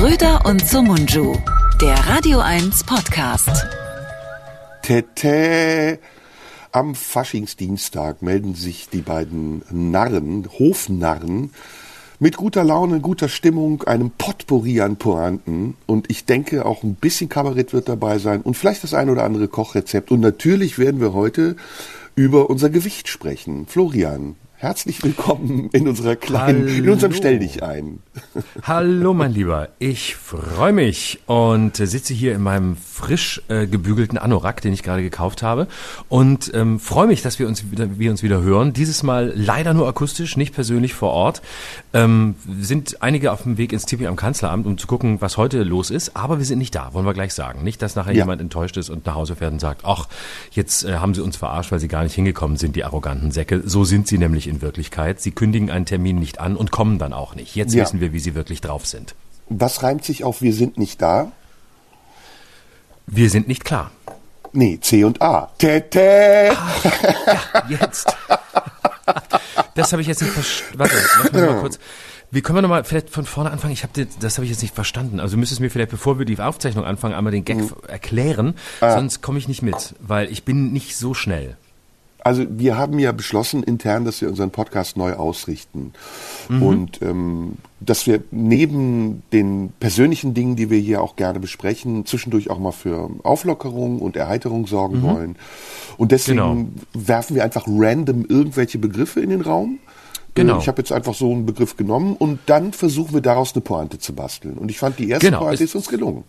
Schröder und Sumunju, der Radio 1 Podcast. Tete. Am Faschingsdienstag melden sich die beiden Narren, Hofnarren, mit guter Laune, guter Stimmung, einem Potpourri an Pointen. Und ich denke, auch ein bisschen Kabarett wird dabei sein und vielleicht das ein oder andere Kochrezept. Und natürlich werden wir heute über unser Gewicht sprechen. Florian, Herzlich willkommen in unserer kleinen, Hallo. in unserem Stell dich ein. Hallo, mein Lieber. Ich freue mich und sitze hier in meinem frisch äh, gebügelten Anorak, den ich gerade gekauft habe und ähm, freue mich, dass wir uns wieder, wir uns wieder hören. Dieses Mal leider nur akustisch, nicht persönlich vor Ort. Ähm, sind einige auf dem Weg ins Tipi am Kanzleramt, um zu gucken, was heute los ist, aber wir sind nicht da, wollen wir gleich sagen. Nicht, dass nachher ja. jemand enttäuscht ist und nach Hause fährt und sagt, ach, jetzt äh, haben sie uns verarscht, weil sie gar nicht hingekommen sind, die arroganten Säcke. So sind sie nämlich in Wirklichkeit. Sie kündigen einen Termin nicht an und kommen dann auch nicht. Jetzt ja. wissen wir, wie sie wirklich drauf sind. Was reimt sich auf wir sind nicht da? Wir sind nicht klar. Nee, C und A. Tete. Ah, ja, jetzt. Das habe ich jetzt nicht verstanden. Warte, lass mich mal kurz. Wie können wir nochmal vielleicht von vorne anfangen? Ich habe das habe ich jetzt nicht verstanden. Also müsstest du mir vielleicht, bevor wir die Aufzeichnung anfangen, einmal den Gag mhm. erklären, ah. sonst komme ich nicht mit, weil ich bin nicht so schnell. Also wir haben ja beschlossen intern, dass wir unseren Podcast neu ausrichten mhm. und ähm, dass wir neben den persönlichen Dingen, die wir hier auch gerne besprechen, zwischendurch auch mal für Auflockerung und Erheiterung sorgen mhm. wollen. Und deswegen genau. werfen wir einfach random irgendwelche Begriffe in den Raum. Genau. Ich habe jetzt einfach so einen Begriff genommen und dann versuchen wir daraus eine Pointe zu basteln. Und ich fand, die erste genau. Pointe ist uns gelungen.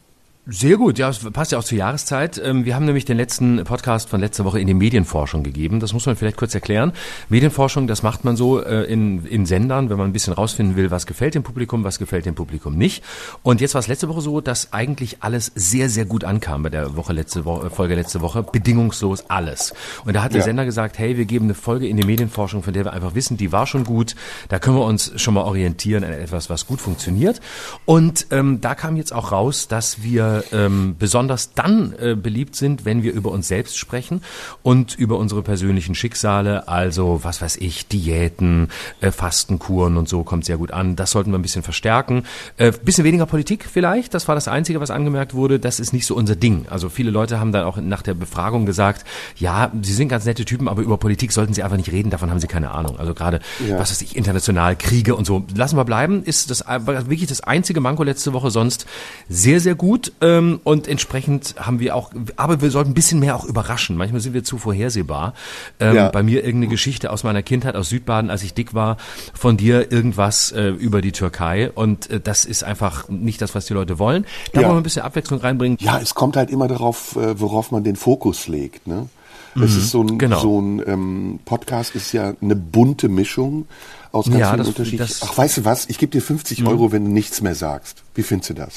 Sehr gut, ja, es passt ja auch zur Jahreszeit. Ähm, wir haben nämlich den letzten Podcast von letzter Woche in die Medienforschung gegeben. Das muss man vielleicht kurz erklären. Medienforschung, das macht man so äh, in, in Sendern, wenn man ein bisschen rausfinden will, was gefällt dem Publikum, was gefällt dem Publikum nicht. Und jetzt war es letzte Woche so, dass eigentlich alles sehr, sehr gut ankam bei der Woche letzte Woche, Folge letzte Woche. Bedingungslos alles. Und da hat der ja. Sender gesagt, hey, wir geben eine Folge in die Medienforschung, von der wir einfach wissen, die war schon gut. Da können wir uns schon mal orientieren an etwas, was gut funktioniert. Und ähm, da kam jetzt auch raus, dass wir ähm, besonders dann äh, beliebt sind, wenn wir über uns selbst sprechen und über unsere persönlichen Schicksale, also was weiß ich, Diäten, äh, Fastenkuren und so kommt sehr gut an. Das sollten wir ein bisschen verstärken. Äh, bisschen weniger Politik vielleicht, das war das Einzige, was angemerkt wurde. Das ist nicht so unser Ding. Also viele Leute haben dann auch nach der Befragung gesagt, ja, sie sind ganz nette Typen, aber über Politik sollten sie einfach nicht reden, davon haben sie keine Ahnung. Also gerade, ja. was weiß ich, international, Kriege und so. Lassen wir bleiben, ist das wirklich das einzige Manko letzte Woche, sonst sehr, sehr gut. Ähm, und entsprechend haben wir auch, aber wir sollten ein bisschen mehr auch überraschen. Manchmal sind wir zu vorhersehbar. Ähm, ja. Bei mir irgendeine Geschichte aus meiner Kindheit aus Südbaden, als ich dick war, von dir irgendwas äh, über die Türkei. Und äh, das ist einfach nicht das, was die Leute wollen. Da ja. wollen wir ein bisschen Abwechslung reinbringen. Ja, es kommt halt immer darauf, äh, worauf man den Fokus legt. Ne? Es mhm, ist so ein, genau. so ein ähm, Podcast ist ja eine bunte Mischung aus ganz ja, vielen Unterschieden. Ach, weißt du was? Ich gebe dir 50 mhm. Euro, wenn du nichts mehr sagst. Wie findest du das?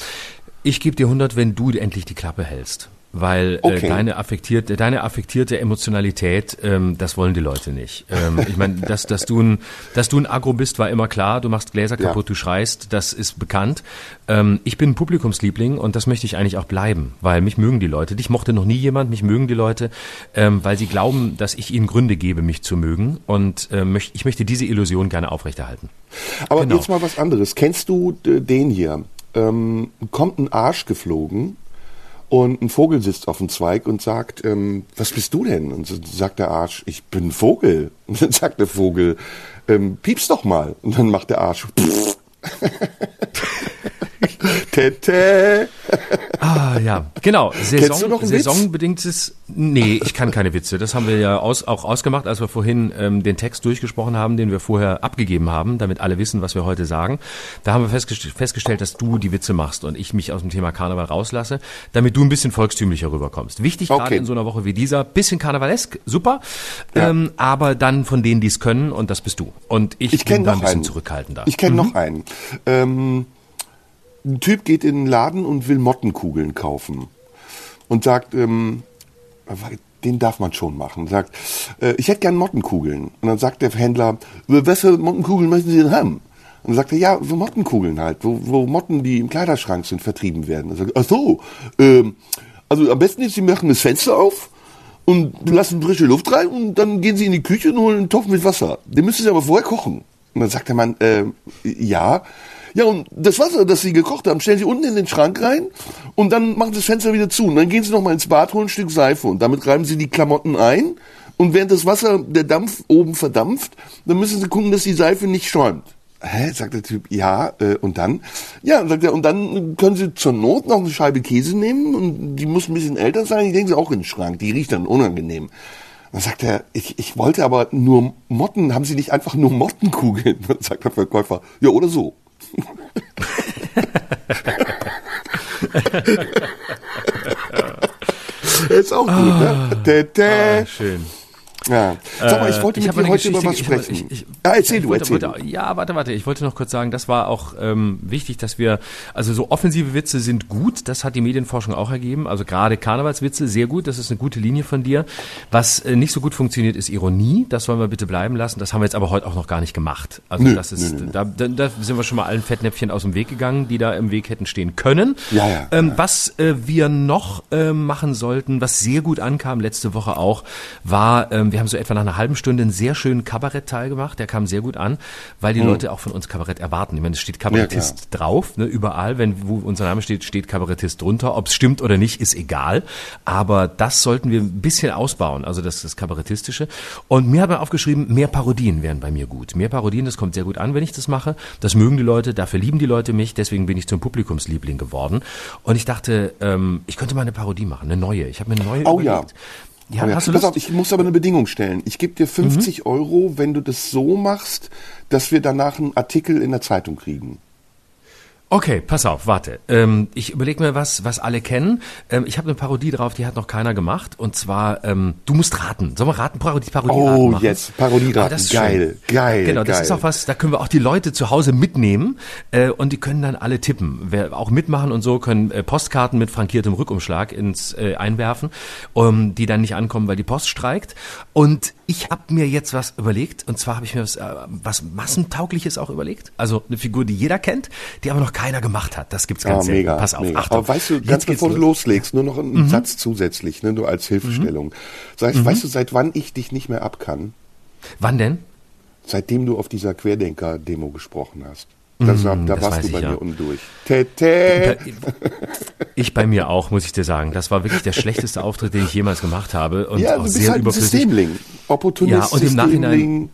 Ich gebe dir 100, wenn du endlich die Klappe hältst. Weil äh, okay. äh, deine affektierte, deine affektierte Emotionalität, ähm, das wollen die Leute nicht. Ähm, ich meine, dass, dass du ein, dass du ein Agro bist, war immer klar. Du machst Gläser kaputt, ja. du schreist, das ist bekannt. Ähm, ich bin ein Publikumsliebling und das möchte ich eigentlich auch bleiben, weil mich mögen die Leute. Dich mochte noch nie jemand, mich mögen die Leute, ähm, weil sie glauben, dass ich ihnen Gründe gebe, mich zu mögen. Und äh, möcht, ich möchte diese Illusion gerne aufrechterhalten. Aber genau. jetzt mal was anderes. Kennst du den hier? Ähm, kommt ein Arsch geflogen und ein Vogel sitzt auf dem Zweig und sagt, ähm, was bist du denn? Und so sagt der Arsch, ich bin ein Vogel. Und dann sagt der Vogel, ähm, piepst doch mal. Und dann macht der Arsch. Tete. Ah, ja, genau. Saison, saisonbedingtes. Nee, ich kann keine Witze. Das haben wir ja aus, auch ausgemacht, als wir vorhin ähm, den Text durchgesprochen haben, den wir vorher abgegeben haben, damit alle wissen, was wir heute sagen. Da haben wir festgest festgestellt, dass du die Witze machst und ich mich aus dem Thema Karneval rauslasse, damit du ein bisschen volkstümlicher rüberkommst. Wichtig okay. gerade in so einer Woche wie dieser, bisschen karnevalesk, super, ja. ähm, aber dann von denen, die es können und das bist du. Und ich, ich bin da ein bisschen einen. zurückhaltender. Ich kenne mhm. noch einen. Ähm ein Typ geht in den Laden und will Mottenkugeln kaufen und sagt, ähm, den darf man schon machen. Sagt, äh, ich hätte gern Mottenkugeln. Und dann sagt der Händler, was für Mottenkugeln möchten Sie denn haben? Und dann sagt er, ja, so Mottenkugeln halt, wo, wo Motten, die im Kleiderschrank sind, vertrieben werden. Und sagt, ach so, ähm, also am besten ist, Sie machen das Fenster auf und lassen frische Luft rein und dann gehen Sie in die Küche und holen einen Topf mit Wasser. Den müssen Sie aber vorher kochen. Und dann sagt der Mann, äh, ja, Ja, und das Wasser, das sie gekocht haben, stellen sie unten in den Schrank rein und dann machen sie das Fenster wieder zu. Und dann gehen sie nochmal ins Bad, holen ein Stück Seife und damit reiben sie die Klamotten ein. Und während das Wasser, der Dampf oben verdampft, dann müssen sie gucken, dass die Seife nicht schäumt. Hä? Sagt der Typ, ja, äh, und dann? Ja, sagt er, und dann können Sie zur Not noch eine Scheibe Käse nehmen und die muss ein bisschen älter sein, die legen Sie auch in den Schrank, die riecht dann unangenehm. Dann sagt er, ich, ich wollte aber nur Motten, haben Sie nicht einfach nur Mottenkugeln? Dann sagt der Verkäufer, ja, oder so. ist auch gut, ne? Tä. Ah, schön. Ja. Sag mal, ich wollte Äh, mit dir heute über Geschichte- was ich hab- sprechen. ich- ich- ja, erzähl du, wollte, erzähl wollte, du. Ja, warte, warte. Ich wollte noch kurz sagen, das war auch ähm, wichtig, dass wir, also so offensive Witze sind gut, das hat die Medienforschung auch ergeben. Also gerade Karnevalswitze, sehr gut, das ist eine gute Linie von dir. Was äh, nicht so gut funktioniert, ist Ironie. Das wollen wir bitte bleiben lassen. Das haben wir jetzt aber heute auch noch gar nicht gemacht. Also Nö, das ist, nö, nö. Da, da, sind wir schon mal allen Fettnäpfchen aus dem Weg gegangen, die da im Weg hätten stehen können. Ja, ja, Ähm, was äh, wir noch äh, machen sollten, was sehr gut ankam letzte Woche auch, war, ähm, wir haben so etwa nach einer halben Stunde einen sehr schönen Kabarettteil gemacht. Der kam sehr gut an, weil die Leute auch von uns Kabarett erwarten. Ich meine, es steht Kabarettist drauf, ne, überall. Wenn wo unser Name steht, steht Kabarettist drunter. Ob es stimmt oder nicht, ist egal. Aber das sollten wir ein bisschen ausbauen, also das, das Kabarettistische. Und mir hat man aufgeschrieben, mehr Parodien wären bei mir gut. Mehr Parodien, das kommt sehr gut an, wenn ich das mache. Das mögen die Leute, dafür lieben die Leute mich, deswegen bin ich zum Publikumsliebling geworden. Und ich dachte, ähm, ich könnte mal eine Parodie machen, eine neue. Ich habe mir eine neue Oh ja. überlegt. Ja, Oh ja. hast du Pass auf, ich muss aber eine Bedingung stellen. Ich gebe dir 50 Mhm. Euro, wenn du das so machst, dass wir danach einen Artikel in der Zeitung kriegen. Okay, pass auf, warte. Ähm, ich überlege mir was, was alle kennen. Ähm, ich habe eine Parodie drauf, die hat noch keiner gemacht. Und zwar, ähm, du musst raten. Sollen wir raten? Parodie, Parodie Oh, raten machen? jetzt, Parodie Ah, raten. das ist Geil, schön. geil, Genau, das geil. ist auch was, da können wir auch die Leute zu Hause mitnehmen äh, und die können dann alle tippen. Wer auch mitmachen und so können äh, Postkarten mit frankiertem Rückumschlag ins äh, einwerfen, um, die dann nicht ankommen, weil die Post streikt. Und ich habe mir jetzt was überlegt und zwar habe ich mir was, äh, was massentaugliches auch überlegt. Also eine Figur, die jeder kennt, die aber noch keiner gemacht hat. Das gibt's Ah, ganz selten. mega, Pass auf, mega. Achtung. Aber weißt du, ganz bevor du los. loslegst, nur noch einen Satz zusätzlich, ne, nur als Hilfestellung. Sag ich, weißt du, seit wann ich dich nicht mehr ab kann? Wann denn? Seitdem du auf dieser Querdenker-Demo gesprochen hast. Das, war- da das warst weiß du bei ich, ja. mir undurch. Tete. Ich bei mir auch, muss ich dir sagen. Das war wirklich der schlechteste Auftritt, den ich jemals gemacht habe und Ja, auch du bist sehr halt ein überflüssig. Systemling. Opportunist, Ja, und im Nachhinein-.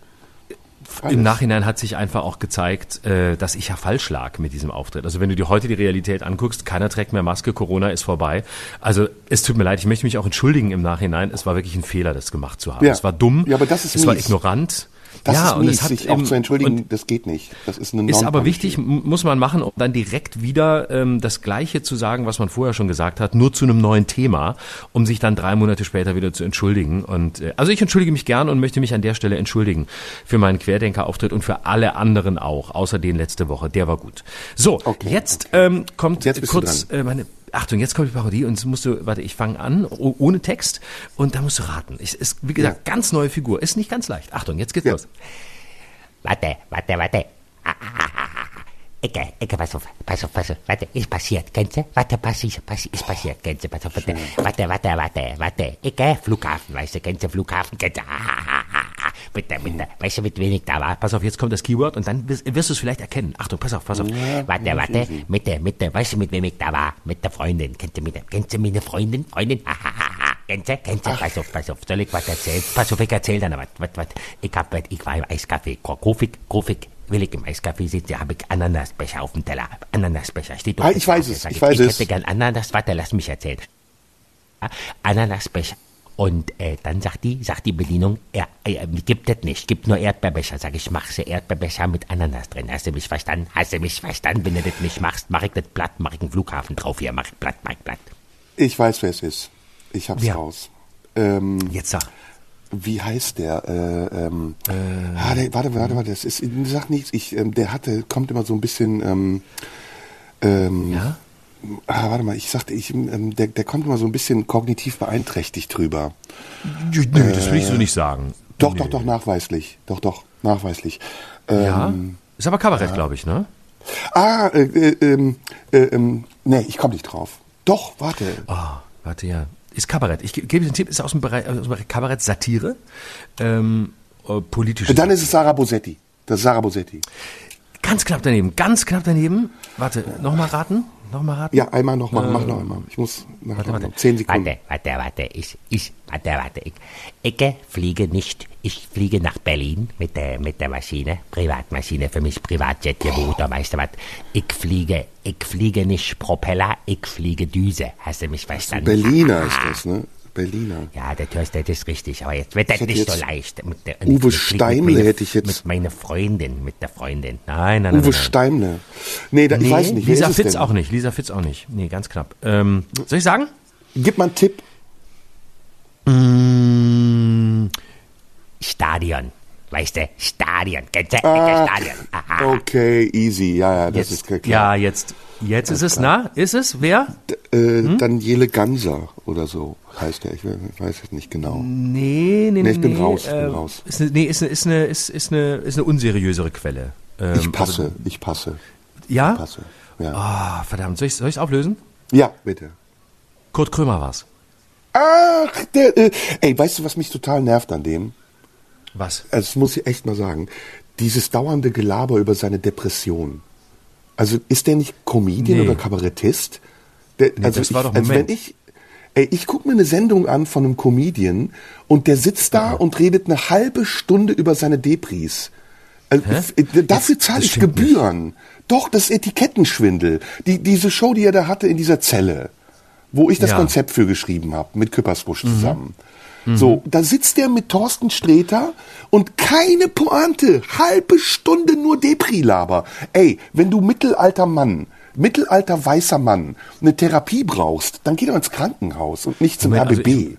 Alles. Im Nachhinein hat sich einfach auch gezeigt, äh, dass ich ja falsch lag mit diesem Auftritt. Also wenn du dir heute die Realität anguckst, keiner trägt mehr Maske, Corona ist vorbei. Also es tut mir leid, ich möchte mich auch entschuldigen im Nachhinein. Es war wirklich ein Fehler, das gemacht zu haben. Ja. Es war dumm, Ja, aber das ist es war mies. ignorant. Das ja, ist und mies, es hat sich auch zu entschuldigen, und das geht nicht. Das ist eine Ist aber wichtig, muss man machen, um dann direkt wieder ähm, das Gleiche zu sagen, was man vorher schon gesagt hat, nur zu einem neuen Thema, um sich dann drei Monate später wieder zu entschuldigen. Und äh, also ich entschuldige mich gern und möchte mich an der Stelle entschuldigen für meinen Querdenker-Auftritt und für alle anderen auch, außer den letzte Woche. Der war gut. So, Okay, jetzt Ähm, kommt Jetzt kurz äh, meine. Achtung, jetzt kommt die Parodie und jetzt musst du, warte, ich fange an, oh- ohne Text und da musst du raten. Ich, ist, wie gesagt, ganz neue Figur, ist nicht ganz leicht. Achtung, jetzt geht's Ja. los. Warte, warte, warte. Ah, ah, ah, ah, ah. Ecke, Ecke, pass auf, pass auf, pass auf, warte, ist passiert, kennst du? Warte, pass, ist, pass, ist passiert, du, pass auf, warte, warte, warte, warte, warte, Ecke, Flughafen, weißt du, kennst du, Flughafen, kennst du, ah. bitte, bitte, weißt du, mit wenig da war, Pass auf, jetzt kommt das Keyword und dann wirst, wirst du es vielleicht erkennen. Achtung, pass auf, pass auf. Warte, warte, mit der, mit der, weißt du, mit wem ich da war? Mit der Freundin. Kennst du, mit der, kennst du meine Freundin? Freundin? Kennst du? Pass auf, pass auf. Soll ich was erzählen? Pass auf, ich erzähl dann was. Was, was. Ich hab, ich war im Eiscafé. Grofik, Grofik. Will ich im Eiscafé sitzen, habe ich Ananasbecher auf dem Teller. Ananasbecher. Steht doch Ah, ich weiß es, ich weiß ich es. hätte gern Ananas. Warte, lass mich erzählen. Ananasbecher. Und äh, dann sagt die, sagt die Bedienung, er, er, gibt das nicht, gibt nur Erdbeerbecher. Sag ich, mach sie Erdbeerbecher mit Ananas drin. Hast du mich verstanden? Hast du mich verstanden? Wenn du das nicht machst, mach ich das platt, mach ich einen Flughafen drauf hier, mach ich platt, mach ich platt. Ich weiß, wer es ist. Ich hab's Ja. raus. Ähm, Jetzt sag. Wie heißt der? Äh, ähm, ah, der, warte, warte, warte. Das ist, sag nichts. Ich, ähm, der hatte, kommt immer so ein bisschen. Ähm, ähm, Ja? Ah, warte mal. Ich sagte, ich, ähm, der, der kommt immer so ein bisschen kognitiv beeinträchtigt drüber. Nö, das will ich so nicht sagen. Doch, Nö. doch, doch, nachweislich. Doch, doch, nachweislich. Ähm, Ja? Ist aber Kabarett, glaube ich, ne? Ah, äh, äh, ähm, äh, ähm, nee, ich komme nicht drauf. Doch, warte. Oh, warte, ja. Ist Kabarett. Ich ge- gebe den Tipp, ist aus dem Bereich, aus dem Kabarett Satire. Ähm, äh, politische Dann ist es Sarah Bosetti. Das ist Sarah Bosetti. Ganz knapp daneben, ganz knapp daneben. Warte, nochmal raten? Nochmal raten? Ja, einmal noch machen, mach noch einmal. Ich muss nach Warte, warte. zehn Sekunden. Warte, warte, warte. Ich, ich, warte, warte. Ich, ich fliege nicht. Ich fliege nach Berlin mit der, mit der Maschine. Privatmaschine für mich, Privatjet, ihr Bruder, weißt du was? Ich fliege, ich fliege nicht Propeller, ich fliege Düse. Hast du mich verstanden? Berliner ist das, ne? Berliner. Ja, der Hörst, das ist richtig, aber jetzt wird das nicht so jetzt leicht. Mit der, Uwe ich Steimle mit meiner- hätte ich jetzt- Mit meiner Freundin, mit der Freundin. Nein, nein, nein. Uwe nein. Steimle. Nee, da, ich Nee, weiß nicht. Lisa Fitz auch nicht. Lisa Fitz auch nicht. Nee, ganz knapp. Ähm, soll ich sagen? Gib mal einen Tipp. Stadion. Weißt du, Stadion. Ah, Stadion. Aha. Okay, easy. Ja, ja, das ist klar. Ja, jetzt. Jetzt ist es, na? Ist es? Wer? Äh, Hm? Daniele Ganser oder so heißt er. Ich we- weiß es nicht genau. Nee, nee, nee. Nee, ich bin nee, raus, ich bin äh, raus. Ist eine, nee, ist eine, ist eine, ist, ist eine, ist eine unseriösere Quelle. Ähm, Ich passe, also- ich passe, ja? passe. Ja, Ah, verdammt. Soll ich es auflösen? ja bitte. Kurt Krömer war's. Ach, der, äh, ey, weißt du, was mich total nervt an dem? Was? Also, das muss ich echt mal sagen. Dieses dauernde Gelaber über seine Depression. Also ist der nicht Comedian Nee. oder Kabarettist? Der, also das war ich, doch- also wenn Moment. ich, ey, ich gucke mir eine Sendung an von einem Comedian und der sitzt da und redet eine halbe Stunde über seine Depris. Also, dafür zahle ich Gebühren. Doch, das ist Etikettenschwindel. Die, diese Show, die er da hatte in dieser Zelle, wo ich das Ja. Mhm. Konzept für geschrieben habe, mit Küppersbusch zusammen. So, da sitzt der mit Thorsten Sträter und keine Pointe, halbe Stunde nur Depri-Laber. Ey, wenn du mittelalter Mann, mittelalter weißer Mann eine Therapie brauchst, dann geh doch ins Krankenhaus und nicht zum Moment, also RBB. ich-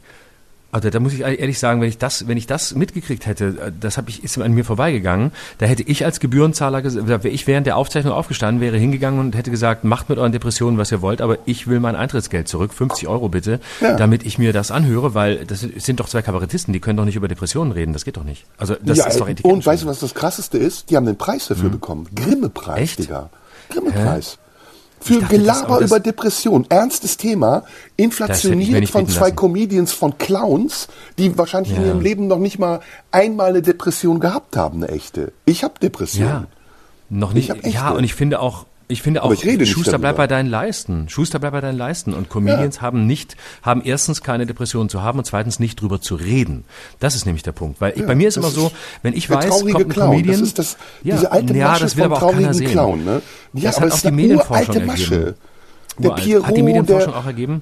Also da muss ich ehrlich sagen, wenn ich das, wenn ich das mitgekriegt hätte, äh, das habe ich ist an mir vorbeigegangen, da hätte ich als Gebührenzahler, wäre ich während der Aufzeichnung aufgestanden, wäre hingegangen und hätte gesagt, macht mit euren Depressionen, was ihr wollt, aber ich will mein Eintrittsgeld zurück, 50 Euro bitte, Ja. damit ich mir das anhöre, weil das sind doch zwei Kabarettisten, die können doch nicht über Depressionen reden, das geht doch nicht. Also das ja, ist doch und weißt du, was das Krasseste ist? Die haben den Preis dafür bekommen. Grimme-Preis? Digga. Grimme-Preis. Für dachte, Gelaber aber das- über Depression. Ernstes Thema. Inflationiert von zwei lassen. Comedians von Clowns, die wahrscheinlich in Ja. ihrem Leben noch nicht mal einmal eine Depression gehabt haben, eine echte. Ich habe Depression. Ja. Noch nicht. Ja, und ich finde auch, ich finde auch, Aber ich rede Schuster bleib darüber. bei deinen Leisten. Schuster bleib bei deinen Leisten. Und Comedians haben nicht, haben erstens keine Depression zu haben und zweitens nicht drüber zu reden. Das ist nämlich der Punkt. Weil ich, bei mir ist immer so, ist wenn ich weiß, kommt ein Clown. Comedian. Das ist das, ja, diese alte ja, Masche das will vom aber auch keiner sehen. Clown. Ne? Ja, Das aber hat auch die Medienforschung Masche. ergeben. Der. Pierrot, Hat die Medienforschung der, auch ergeben?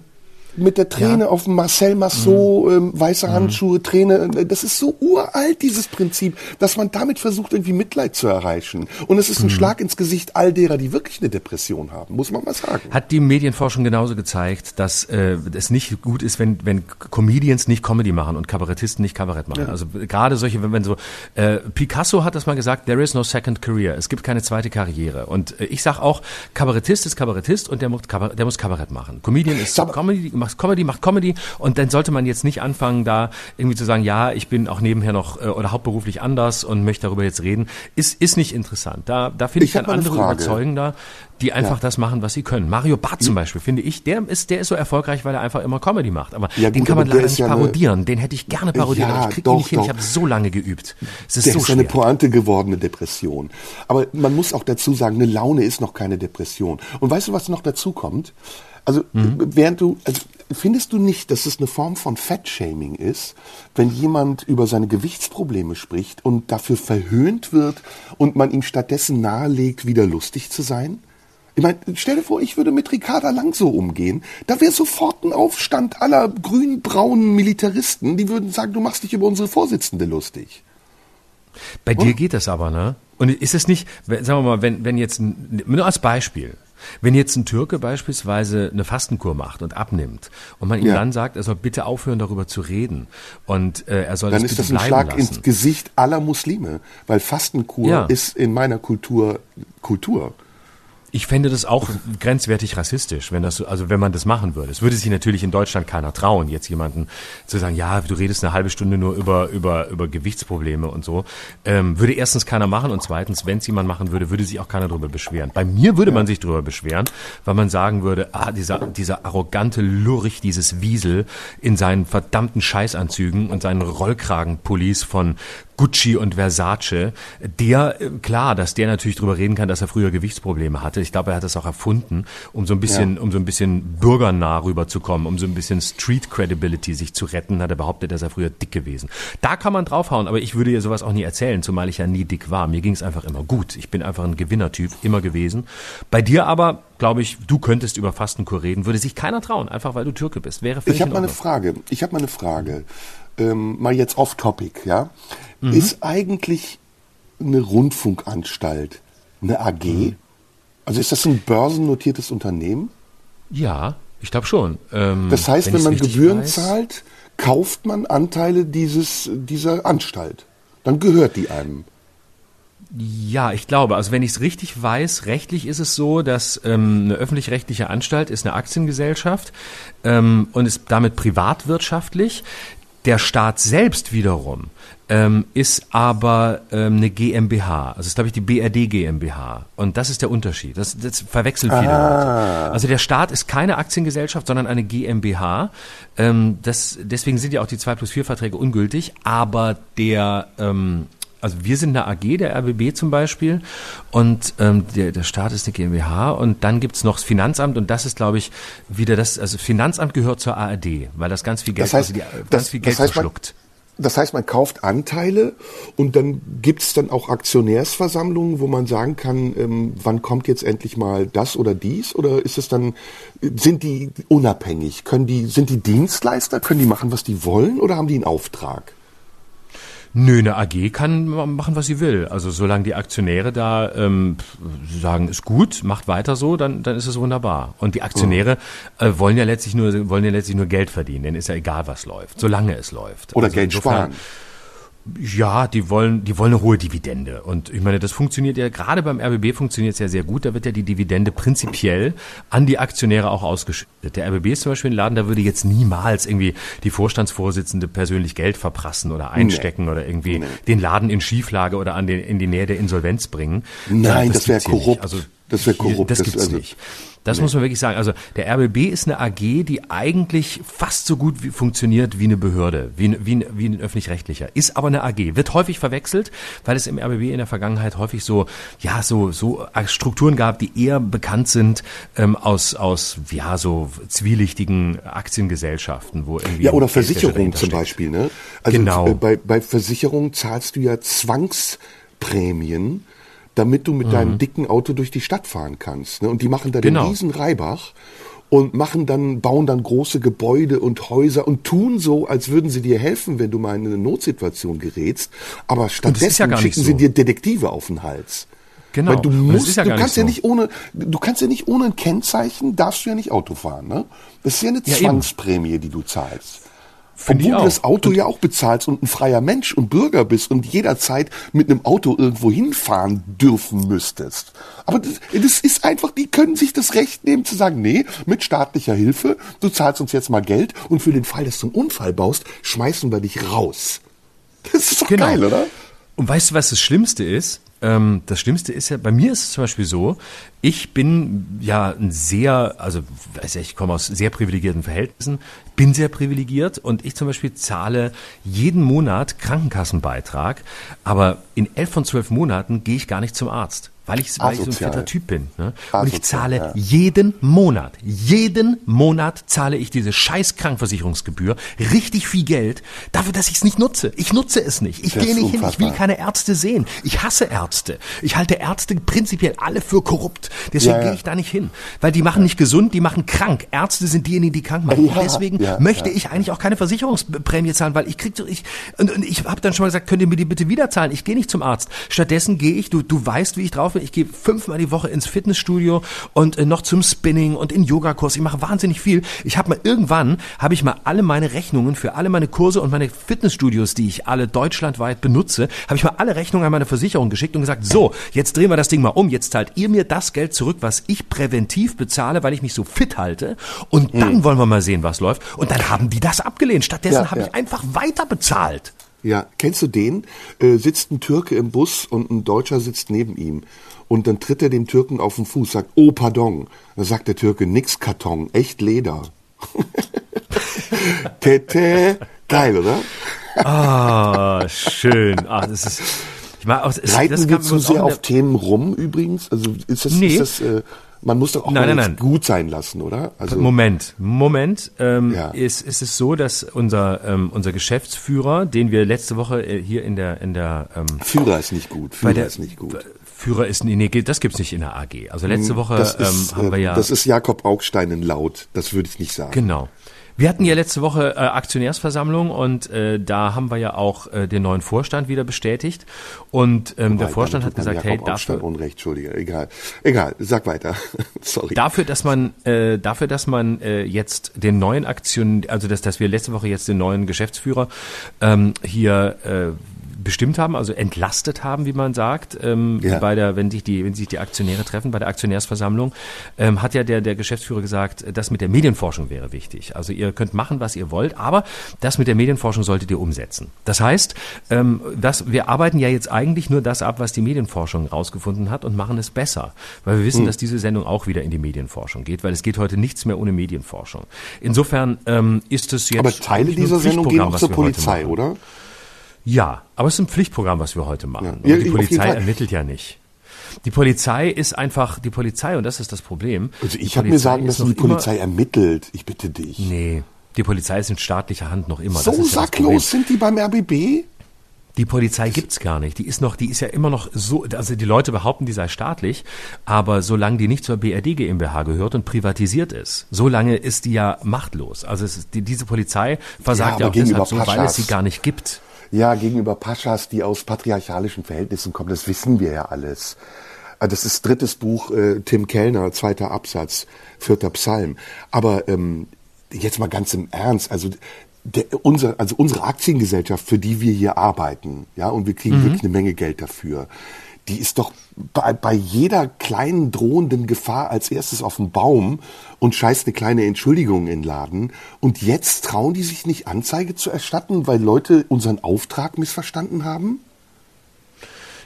Mit der Träne Ja. auf Marcel Massot, Mhm. ähm, weiße Handschuhe, Träne. äh, Das ist so uralt, dieses Prinzip, dass man damit versucht, irgendwie Mitleid zu erreichen. Und es Mhm. ist ein Schlag ins Gesicht all derer, die wirklich eine Depression haben, muss man mal sagen. Hat die Medienforschung genauso gezeigt, dass äh, es nicht gut ist, wenn, wenn Comedians nicht Comedy machen und Kabarettisten nicht Kabarett machen. Also gerade solche, wenn, wenn so äh, Picasso hat das mal gesagt, there is no second career. Es gibt keine zweite Karriere. Und äh, ich sag auch, Kabarettist ist Kabarettist und der muss, Kabarett, der muss Kabarett machen. Comedian ist Sag- Comedy, macht Comedy, macht Comedy und dann sollte man jetzt nicht anfangen, da irgendwie zu sagen, ja, ich bin auch nebenher noch äh, oder hauptberuflich anders und möchte darüber jetzt reden. Ist, ist nicht interessant. Da, da finde ich, Ich dann eine andere überzeugender, die einfach Ja. das machen, was sie können. Mario Barth zum Beispiel, finde ich, der ist, der ist so erfolgreich, weil er einfach immer Comedy macht. Aber Ja, den gut, kann man leider nicht ja eine- parodieren. Den hätte ich gerne parodiert, aber ich kriege doch, ihn nicht hin. Ich doch. habe so lange geübt. Es ist Der so ist eine schwer. Pointe gewordene Depression. Aber man muss auch dazu sagen, eine Laune ist noch keine Depression. Und weißt du, was noch dazu kommt? Also, Mhm. während du, also, findest du nicht, dass es eine Form von Fettshaming ist, wenn jemand über seine Gewichtsprobleme spricht und dafür verhöhnt wird und man ihm stattdessen nahelegt, wieder lustig zu sein? Ich meine, stell dir vor, ich würde mit Ricarda Lang so umgehen. Da wäre sofort ein Aufstand aller grün-braunen Militaristen, die würden sagen, du machst dich über unsere Vorsitzende lustig. Bei dir geht das aber, ne? Und ist es nicht, wenn- sagen wir mal, wenn, wenn jetzt, nur als Beispiel, wenn jetzt ein Türke beispielsweise eine Fastenkur macht und abnimmt und man ihm Ja. dann sagt, er soll bitte aufhören, darüber zu reden und äh, er soll Dann das ist bitte das ein Schlag lassen. ins Gesicht aller Muslime, weil Fastenkur Ja. ist in meiner Kultur Kultur. Ich fände das auch grenzwertig rassistisch, wenn das, so- also wenn man das machen würde. Es würde sich natürlich in Deutschland keiner trauen, jetzt jemanden zu sagen, ja, du redest eine halbe Stunde nur über, über, über Gewichtsprobleme und so. Ähm, würde erstens keiner machen und zweitens, wenn es jemand machen würde, würde sich auch keiner darüber beschweren. Bei mir würde man sich darüber beschweren, weil man sagen würde, ah, dieser, dieser arrogante Lurch, dieses Wiesel in seinen verdammten Scheißanzügen und seinen Rollkragenpullis von Gucci und Versace, der, äh, klar, dass der natürlich drüber reden kann, dass er früher Gewichtsprobleme hatte. Ich glaube, er hat das auch erfunden, um so ein bisschen, Ja. um so ein bisschen bürgernah rüberzukommen, um so ein bisschen Street Credibility sich zu retten, hat er behauptet, dass er früher dick gewesen. Da kann man draufhauen, aber ich würde ihr sowas auch nie erzählen, zumal ich ja nie dick war. Mir ging es einfach immer gut. Ich bin einfach ein Gewinnertyp, immer gewesen. Bei dir aber, glaube ich, du könntest über Fastenkur reden, würde sich keiner trauen, einfach weil du Türke bist. Wäre Ich habe mal eine. Frage. Ich habe mal eine Frage. Ähm, mal jetzt off topic, ja? Mhm. Ist eigentlich eine Rundfunkanstalt eine AG? Mhm. Also ist das ein börsennotiertes Unternehmen? Ja, ich glaube schon. Ähm, Das heißt, wenn, ich's man Gebühren weiß- zahlt, kauft man Anteile dieses, dieser Anstalt. Dann gehört die einem. Ja, ich glaube, also wenn ich es richtig weiß, rechtlich ist es so, dass ähm, eine öffentlich-rechtliche Anstalt ist eine Aktiengesellschaft ähm, und ist damit privatwirtschaftlich. Der Staat selbst wiederum ähm, ist aber ähm, eine GmbH. Also ist, glaube ich, die BRD GmbH. Und das ist der Unterschied. Das, das verwechseln viele Leute. Also der Staat ist keine Aktiengesellschaft, sondern eine GmbH. Ähm, das, deswegen sind ja auch die 2 plus 4 Verträge ungültig. Aber der ähm, also wir sind eine AG, der RBB zum Beispiel, und ähm, der, der Staat ist eine GmbH und dann gibt's noch das Finanzamt und das ist, glaube ich, wieder das, also Finanzamt gehört zur ARD, weil das ganz viel Geld, Das heißt, also die, ganz das- viel das Geld heißt, man- verschluckt. Das heißt, man kauft Anteile und dann gibt es dann auch Aktionärsversammlungen, wo man sagen kann, ähm, wann kommt jetzt endlich mal das oder dies? Oder ist es dann, sind die unabhängig? Können die, sind die Dienstleister? Können die machen, was die wollen? Oder haben die einen Auftrag? Nö, eine AG kann ma- machen, was sie will. Also solange die Aktionäre da ähm, sagen, ist gut, macht weiter so, dann, dann ist es wunderbar. Und die Aktionäre äh, wollen ja letztlich nur wollen ja letztlich nur Geld verdienen, denen ist ja egal, was läuft, solange es läuft. Oder Also Geld insofern- sparen? Ja, die wollen, die wollen eine hohe Dividende. Und ich meine, das funktioniert ja, gerade beim RBB funktioniert es ja sehr gut. Da wird ja die Dividende prinzipiell an die Aktionäre auch ausgeschüttet. Der RBB ist zum Beispiel ein Laden, da würde jetzt niemals irgendwie die Vorstandsvorsitzende persönlich Geld verprassen oder einstecken oder irgendwie den Laden in Schieflage oder an den, in die Nähe der Insolvenz bringen. Nein, Äh, das wär gibt's hier nicht. korrupt. Also Das wär hier- korrupt. Das Das- gibt's also- nicht. Das muss man wirklich sagen. Also der RBB ist eine AG, die eigentlich fast so gut wie, funktioniert wie eine Behörde, wie, ein- wie, ein- wie ein öffentlich-rechtlicher. Ist aber eine AG. Wird häufig verwechselt, weil es im RBB in der Vergangenheit häufig so, ja, so, so Strukturen gab, die eher bekannt sind ähm, aus, aus, ja, so zwielichtigen Aktiengesellschaften, wo irgendwie Ja, oder Geldwäsche Versicherung dahinter zum. Beispiel. Ne? Also Genau. bei, bei Versicherung zahlst du ja Zwangsprämien, damit du mit deinem dicken Auto durch die Stadt fahren kannst. Ne? Und die machen da Genau. den riesen Reibach und machen dann, bauen dann große Gebäude und Häuser und tun so, als würden sie dir helfen, wenn du mal in eine Notsituation gerätst. Aber ja stattdessen nicht schicken so. sie dir Detektive auf den Hals. Genau. Weil du musst, ja du kannst ja so. nicht ohne, du kannst ja nicht ohne ein Kennzeichen, darfst du ja nicht Auto fahren, ne? Das ist ja eine Ja, eben. Zwangsprämie, die du zahlst. Find Obwohl du das Auto ja auch bezahlst und ein freier Mensch und Bürger bist und jederzeit mit einem Auto irgendwo hinfahren dürfen müsstest. Aber das, das ist einfach, die können sich das Recht nehmen zu sagen, nee, mit staatlicher Hilfe, du zahlst uns jetzt mal Geld und für den Fall, dass du einen Unfall baust, schmeißen wir dich raus. Das ist doch Genau. geil, oder? Und weißt du, was das Schlimmste ist? Ähm, das Schlimmste ist ja, bei mir ist es zum Beispiel so, ich bin ja ein sehr, also weiß ja, ich komme aus sehr privilegierten Verhältnissen, bin sehr privilegiert und ich zum Beispiel zahle jeden Monat Krankenkassenbeitrag, aber in elf von zwölf Monaten gehe ich gar nicht zum Arzt. Weil ich, weil ich so ein fitter Typ bin. Ne? Und ich zahle ja. jeden Monat, jeden Monat zahle ich diese scheiß Krankenversicherungsgebühr, richtig viel Geld, dafür, dass ich es nicht nutze. Ich nutze es nicht. Ich gehe nicht hin. Ich will unfassbar. keine Ärzte sehen. Ich hasse Ärzte. Ich halte Ärzte prinzipiell alle für korrupt. Deswegen Ja, ja. gehe ich da nicht hin. Weil die machen nicht gesund, die machen krank. Ärzte sind diejenigen, die krank machen. Deswegen möchte ich eigentlich auch keine Versicherungsprämie zahlen, weil ich krieg so, ich, und, und ich habe dann schon mal gesagt, könnt ihr mir die bitte wieder zahlen? Ich gehe nicht zum Arzt. Stattdessen gehe ich, du, du weißt, wie ich drauf bin, ich gehe fünfmal die Woche ins Fitnessstudio und äh, noch zum Spinning und in Yogakurs. Ich mache wahnsinnig viel. Ich habe mal irgendwann, habe ich mal alle meine Rechnungen für alle meine Kurse und meine Fitnessstudios, die ich alle deutschlandweit benutze, habe ich mal alle Rechnungen an meine Versicherung geschickt und gesagt, so, jetzt drehen wir das Ding mal um. Jetzt zahlt ihr mir das Geld zurück, was ich präventiv bezahle, weil ich mich so fit halte. Und dann wollen wir mal sehen, was läuft. Und dann haben die das abgelehnt. Stattdessen Ja, habe ja. ich einfach weiter bezahlt. Ja, kennst du den? Äh, sitzt ein Türke im Bus und ein Deutscher sitzt neben ihm. Und dann tritt er dem Türken auf den Fuß, sagt, oh, pardon. Dann sagt der Türke, nix Karton, echt Leder. Tete, geil, oder? Ah, schön. Ah, das ist. Ich mag auch, es, Reiten das wir zu sehr auf Themen rum übrigens? Also ist das, Nee. ist das äh, man muss doch auch Nein, nein, nein. gut sein lassen, oder? Also Moment, Moment. Ähm, Ja. ist, ist es so, dass unser, ähm, unser Geschäftsführer, den wir letzte Woche äh, hier in der, in der ähm, Führer ist nicht gut. Führer der ist nicht gut. Führer ist nee, nee, das gibt's nicht in der AG. Also letzte Woche das ist, ähm, haben wir äh, ja das ist Jakob Augstein in laut. Das würde ich nicht sagen. Genau. Wir hatten ja letzte Woche äh, Aktionärsversammlung und äh, da haben wir ja auch äh, den neuen Vorstand wieder bestätigt. Und ähm, der Wobei, Vorstand damit hat gesagt, hey, Jakob Augstein dafür, Unrecht, Entschuldige, egal. Egal, sag weiter. Sorry. dafür, dass man, äh, dafür, dass man äh, jetzt den neuen Aktion, also dass, dass wir letzte Woche jetzt den neuen Geschäftsführer ähm, hier äh, bestimmt haben, also entlastet haben, wie man sagt, ähm, Ja. bei der, wenn sich die, wenn sich die Aktionäre treffen, bei der Aktionärsversammlung, ähm, hat ja der, der Geschäftsführer gesagt, das mit der Medienforschung wäre wichtig. Also ihr könnt machen, was ihr wollt, aber das mit der Medienforschung solltet ihr umsetzen. Das heißt, ähm, das, wir arbeiten ja jetzt eigentlich nur das ab, was die Medienforschung rausgefunden hat und machen es besser. Weil wir wissen, dass diese Sendung auch wieder in die Medienforschung geht, weil es geht heute nichts mehr ohne Medienforschung. Insofern ähm, ist es jetzt. Aber Teile dieser Sendung gehen auch zur Polizei, oder? Ja, aber es ist ein Pflichtprogramm, was wir heute machen. Ja. Und Ja, die Polizei ermittelt ja nicht. Die Polizei ist einfach die Polizei und das ist das Problem. Also ich habe mir sagen lassen, die Polizei ermittelt. Ich bitte dich. Nee, die Polizei ist in staatlicher Hand noch immer. so ja sacklos sind die beim RBB? Die Polizei gibt's gar nicht. Die ist noch, die ist ja immer noch so, also die Leute behaupten, die sei staatlich, aber solange die nicht zur BRD GmbH gehört und privatisiert ist, solange ist die ja machtlos. Also es ist, die, diese Polizei versagt Ja, ja, auch deshalb so, weil es sie gar nicht gibt. Ja, gegenüber Paschas, die aus patriarchalischen Verhältnissen kommen, das wissen wir ja alles. Äh, Das ist drittes Buch, äh, Tim Kellner, zweiter Absatz, vierter Psalm. Aber ähm, jetzt mal ganz im Ernst, also der, unser, also unsere Aktiengesellschaft, für die wir hier arbeiten, ja, und wir kriegen wirklich eine Menge Geld dafür, die ist doch bei, bei jeder kleinen drohenden Gefahr als erstes auf den Baum und scheißt eine kleine Entschuldigung in den Laden. Und jetzt trauen die sich nicht Anzeige zu erstatten, weil Leute unseren Auftrag missverstanden haben?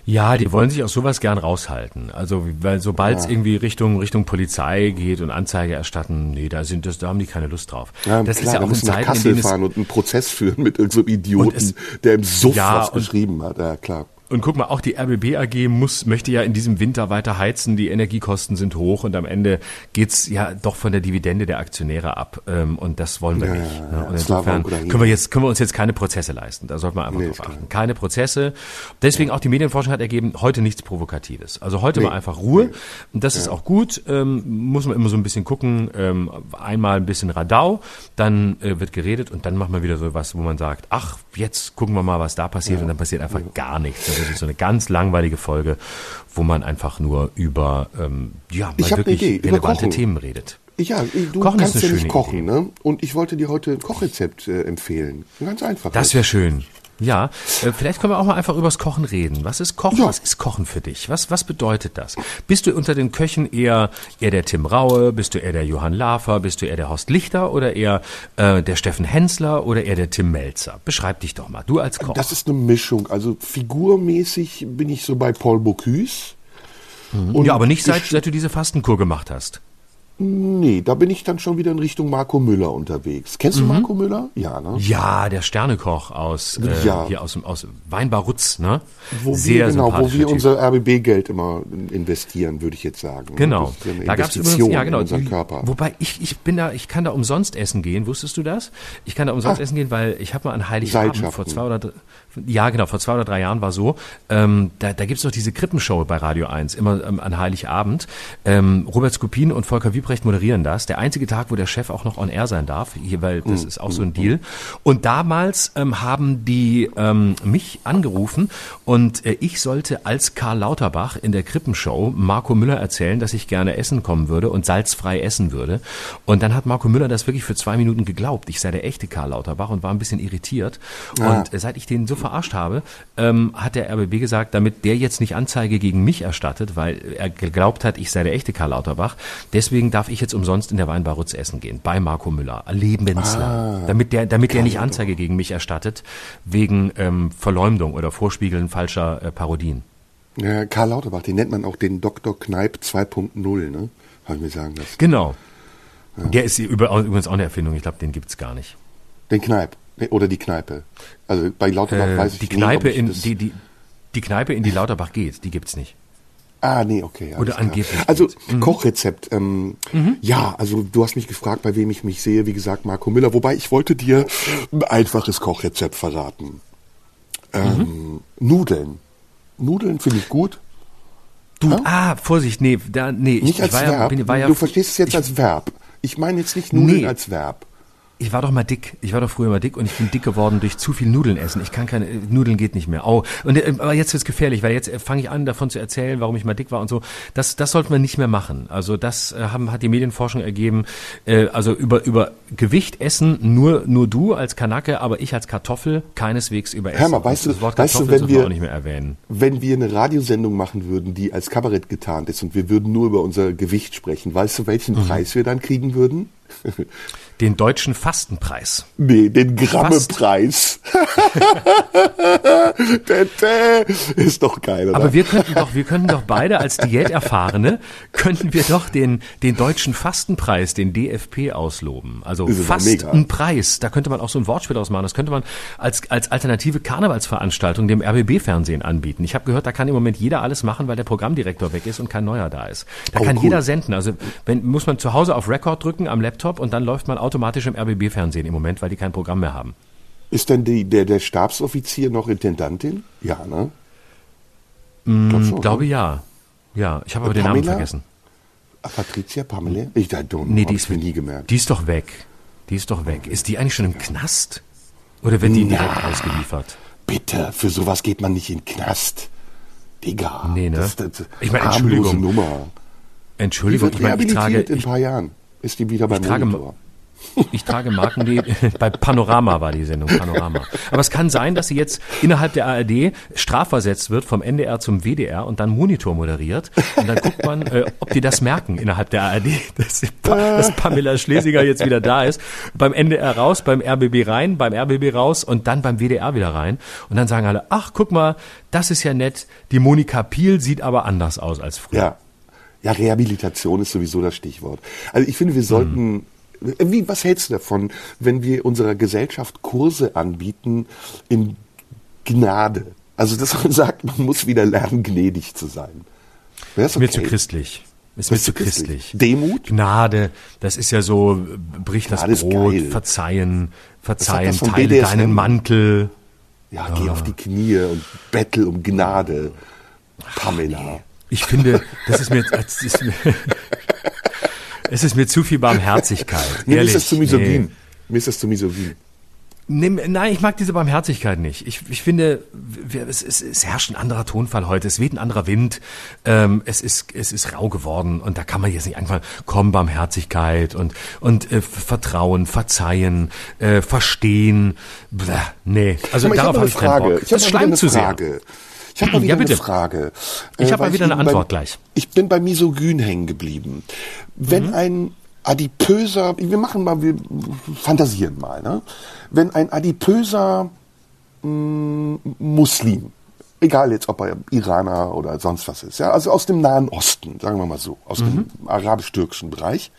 Ja, die wollen sich aus sowas gern raushalten. Also, weil sobald es irgendwie Richtung Richtung Polizei geht und Anzeige erstatten, nee, da sind das, da haben die keine Lust drauf. Ja, das klar, ist ja da auch in müssen nach Zeiten, in Kassel fahren und einen Prozess führen mit irgendeinem Idioten, Und es- der im Suff Ja, was geschrieben hat. Ja, klar. Und guck mal, auch die RBB AG muss, möchte ja in diesem Winter weiter heizen, die Energiekosten sind hoch und am Ende geht's ja doch von der Dividende der Aktionäre ab. Ähm, und das wollen wir Ja, nicht. ja, ne? ja. Und insofern können wir, jetzt, können wir uns jetzt keine Prozesse leisten. Da sollte man einfach Nee, drauf achten. Keine Prozesse. Deswegen auch die Medienforschung hat ergeben, heute nichts Provokatives. Also heute Nee. mal einfach Ruhe. Und das ist auch gut. Ähm, muss man immer so ein bisschen gucken. Ähm, einmal ein bisschen Radau, dann äh, wird geredet und dann macht man wieder so was, wo man sagt, ach, jetzt gucken wir mal, was da passiert. Und dann passiert einfach gar nichts. Also Das ist so eine ganz langweilige Folge, wo man einfach nur über ähm, ja, mal wirklich Idee, über relevante. Themen redet. Ja, du Kochen kannst ja nicht kochen, Idee. ne? Und ich wollte dir heute ein Kochrezept äh, empfehlen. Ein Ganz einfach. Das wäre schön. Ja, äh, vielleicht können wir auch mal einfach übers Kochen reden. Was ist Kochen? Ja. Was ist Kochen für dich? Was, was bedeutet das? Bist du unter den Köchen eher, eher der Tim Raue? Bist du eher der Johann Lafer? Bist du eher der Horst Lichter? Oder eher äh, der Steffen Hensler? Oder eher der Tim Melzer? Beschreib dich doch mal. Du als Koch. Das ist eine Mischung. Also figurmäßig bin ich so bei Paul Bocuse. Und ja, aber nicht seit, seit du diese Fastenkur gemacht hast. Nee, da bin ich dann schon wieder in Richtung Marco Müller unterwegs. Kennst du Marco Müller? Ja, ne? Ja, der Sternekoch aus, äh, Ja. hier aus, aus Weinbarutz, ne? Wo Sehr wir, genau, wo wir unser RBB-Geld immer investieren, würde ich jetzt sagen. Genau. Das ist ja Da gab's Investition übrigens, ja genau. in unseren Körper. Wobei ich, ich bin da, ich kann da umsonst essen gehen. Wusstest du das? Ich kann da umsonst Ah. essen gehen, weil ich habe mal an Heiligabend vor zwei oder drei, ja genau, vor zwei oder drei Jahren war so, ähm, da, da gibt's doch diese Krippenshow bei Radio 1, immer ähm, an Heiligabend. Ähm, Robert Skopin und Volker Wiebrecht moderieren das. Der einzige Tag, wo der Chef auch noch on air sein darf, hier, weil das Mhm. ist auch so ein Deal. Und damals ähm, haben die ähm, mich angerufen und äh, ich sollte als Karl Lauterbach in der Krippenshow Marco Müller erzählen, dass ich gerne essen kommen würde und salzfrei essen würde. Und dann hat Marco Müller das wirklich für zwei Minuten geglaubt. Ich sei der echte Karl Lauterbach und war ein bisschen irritiert. Und äh, seit ich den so verarscht habe, ähm, hat der RBB gesagt, damit der jetzt nicht Anzeige gegen mich erstattet, weil er geglaubt hat, ich sei der echte Karl Lauterbach, deswegen darf ich jetzt umsonst in der Weinbar Rutz essen gehen, bei Marco Müller, lebenslang. damit der, damit der nicht Anzeige gegen mich erstattet, wegen ähm, Verleumdung oder Vorspiegeln falscher äh, Parodien. Ja, Karl Lauterbach, den nennt man auch den Dr. Kneip 2.0, ne? Habe ich mir sagen lassen. Genau. Der ist übrigens auch eine Erfindung, ich glaube, den gibt's gar nicht. Den Kneip. Oder die Kneipe. Also bei Lauterbach Äh, weiß ich die nie, Kneipe ob ich in das- die, die, die Kneipe, in die Lauterbach geht, die gibt's nicht. Ah, nee, okay. Oder klar. angeblich Also. Mhm. Kochrezept. Ähm, Ja, also du hast mich gefragt, bei wem ich mich sehe. Wie gesagt, Marco Müller. Wobei ich wollte dir ein einfaches Kochrezept verraten. Ähm, Mhm. Nudeln. Nudeln finde ich gut. Du, ah, Vorsicht, nee, da, nee, ich, Nicht ich als war ja, Verb. bin, war ja, du verstehst es jetzt als Verb. Ich meine jetzt nicht Nudeln Nee. als Verb. Ich war doch mal dick. Ich war doch früher mal dick und ich bin dick geworden durch zu viel Nudeln essen. Ich kann keine, Nudeln geht nicht mehr. Oh, und, äh, aber jetzt wird's gefährlich, weil jetzt äh, fange ich an, davon zu erzählen, warum ich mal dick war und so. Das, das sollte man nicht mehr machen. Also das äh, haben, hat die Medienforschung ergeben. Äh, also über, über Gewicht essen nur, nur du als Kanake, aber ich als Kartoffel keineswegs über Essen. Hör mal, weißt du- das Wort weißt du, wenn wir- auch nicht mehr erwähnen. Wenn wir eine Radiosendung machen würden, die als Kabarett getarnt ist und wir würden nur über unser Gewicht sprechen, weißt du, welchen Mhm. Preis wir dann kriegen würden? Den deutschen Fastenpreis. Nee, den Grammepreis. Ist doch geil, oder? Aber wir könnten doch, wir könnten doch beide als Diäterfahrene, könnten wir doch den, den deutschen Fastenpreis, den DFP ausloben. Also. Fastenpreis. Da könnte man auch so ein Wortspiel ausmachen. Das könnte man als, als alternative Karnevalsveranstaltung dem RBB-Fernsehen anbieten. Ich habe gehört, da kann im Moment jeder alles machen, weil der Programmdirektor weg ist und kein neuer da ist. Da Oh, kann cool. jeder senden. Also wenn, muss man zu Hause auf Record drücken am Laptop und dann läuft man automatisch im RBB-Fernsehen im Moment, weil die kein Programm mehr haben. ist denn die, der, der Stabsoffizier noch Intendantin? Ja, ne? Glaub schon, Ich glaube ne? ja. Ja, ich habe aber Und den Namen Pamela? vergessen. Ah, Patricia Pamela? Ich da don't Nee, die ich ist, mir nie gemerkt. die ist doch weg. Die ist doch weg. Ist die eigentlich schon im Knast? Oder wird die direkt ausgeliefert? Bitte, für sowas geht man nicht in den Knast. Digga. Nee, ne? Das, das, Ich meine, Entschuldigung. Nummer. Die Entschuldigung, wird ich meine, ich trage, in ein ich, paar Jahren. Ist die wieder beim trage- Monitor. Ich trage Marken, die, bei Panorama war die Sendung, Panorama. Aber es kann sein, dass sie jetzt innerhalb der ARD strafversetzt wird vom NDR zum WDR und dann Monitor moderiert. Und dann guckt man, äh, ob die das merken innerhalb der ARD, dass, dass Pamela Schlesinger jetzt wieder da ist. Beim NDR raus, beim RBB rein, beim RBB raus und dann beim WDR wieder rein. Und dann sagen alle, ach, guck mal, das ist ja nett. Die Monika Piel sieht aber anders aus als früher. Ja. Ja, Rehabilitation ist sowieso das Stichwort. Also ich finde, wir sollten, wie, was hältst du davon, wenn wir unserer Gesellschaft Kurse anbieten in Gnade? Also, dass man sagt, man muss wieder lernen, gnädig zu sein. Wäre das Mir okay? zu christlich. Ist Das mir zu christlich. Demut? Gnade, das ist ja so, brich das Gnade ist Brot, verzeihen, verzeihen, das teile BDSM? deinen Mantel. Ja, geh auf die Knie und bettel um Gnade. Pamela. Ich finde, das ist mir, das ist mir es ist mir zu viel Barmherzigkeit. Mir ehrlich. ist das zu misogyn. Mir ist das zu misogyn. Nee, nein, ich mag diese Barmherzigkeit nicht. Ich, ich finde, wir, es, es, es herrscht ein anderer Tonfall heute. Es weht ein anderer Wind. Ähm, es, ist, es ist rau geworden. Und da kann man jetzt nicht einfach, komm, Barmherzigkeit und, und äh, Vertrauen, Verzeihen, äh, Verstehen. Bäh, nee, also darauf habe ich ich habe keinen eine Bock. Frage. Ich Das schleimt zu sehr. Ich habe mal wieder Ja, eine Frage. Ich Äh, habe mal weil wieder eine Antwort bei, gleich. Ich bin bei Misogyn hängen geblieben. Wenn Mhm. ein adipöser, wir machen mal, wir fantasieren mal, ne? Wenn ein adipöser mh, Muslim, egal jetzt ob er Iraner oder sonst was ist, ja, also aus dem Nahen Osten, sagen wir mal so, aus Mhm. dem arabisch-türkischen Bereich,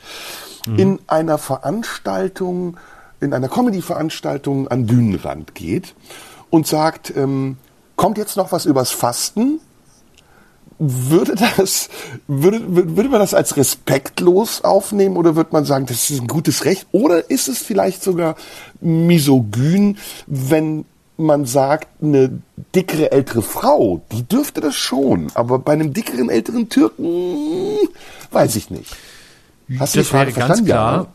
in einer Veranstaltung, in einer Comedy-Veranstaltung an Bühnenrand geht und sagt, ähm, kommt jetzt noch was übers Fasten? Würde das, würde, würde man das als respektlos aufnehmen oder würde man sagen, das ist ein gutes Recht? Oder ist es vielleicht sogar misogyn, wenn man sagt, eine dickere ältere Frau, die dürfte das schon, aber bei einem dickeren älteren Türken, weiß ich nicht. Hast du die Das wäre ganz klar.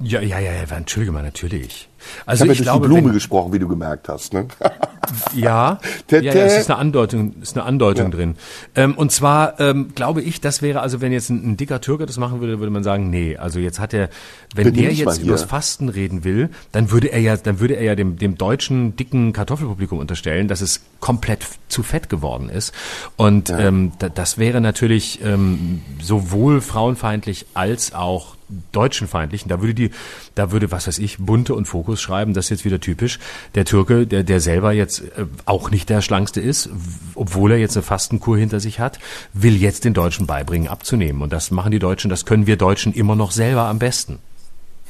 Ja, ja, ja, ja, entschuldige mal, natürlich. Ich Also habe ja ich, durch glaube, die Blume wenn, gesprochen, wie du gemerkt hast. Ne? Ja, ja, ja, es ist eine Andeutung, ist eine Andeutung drin. Ähm, und zwar ähm, glaube ich, das wäre also, wenn jetzt ein, ein dicker Türke das machen würde, würde man sagen, nee, also jetzt hat er, wenn Benimm der jetzt übers Fasten reden will, dann würde er ja, dann würde er ja dem, dem deutschen dicken Kartoffelpublikum unterstellen, dass es komplett zu fett geworden ist. Und ähm, da, das wäre natürlich ähm, sowohl frauenfeindlich als auch deutschenfeindlich. Und da würde die, da würde, was weiß ich, Bunte und Fokus schreiben, das ist jetzt wieder typisch. Der Türke, der, der selber jetzt äh, auch nicht der Schlankste ist, obwohl er jetzt eine Fastenkur hinter sich hat, will jetzt den Deutschen beibringen, abzunehmen. Und das machen die Deutschen, das können wir Deutschen immer noch selber am besten.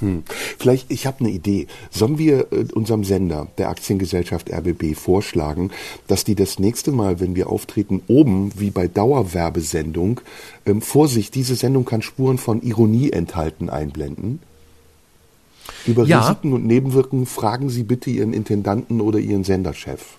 Hm. Vielleicht, ich habe eine Idee. Sollen wir äh, unserem Sender, der Aktiengesellschaft RBB, vorschlagen, dass die das nächste Mal, wenn wir auftreten, oben, wie bei Dauerwerbesendung, ähm, Vorsicht, diese Sendung kann Spuren von Ironie enthalten, einblenden? Über Ja. Risiken und Nebenwirkungen fragen Sie bitte Ihren Intendanten oder Ihren Senderchef.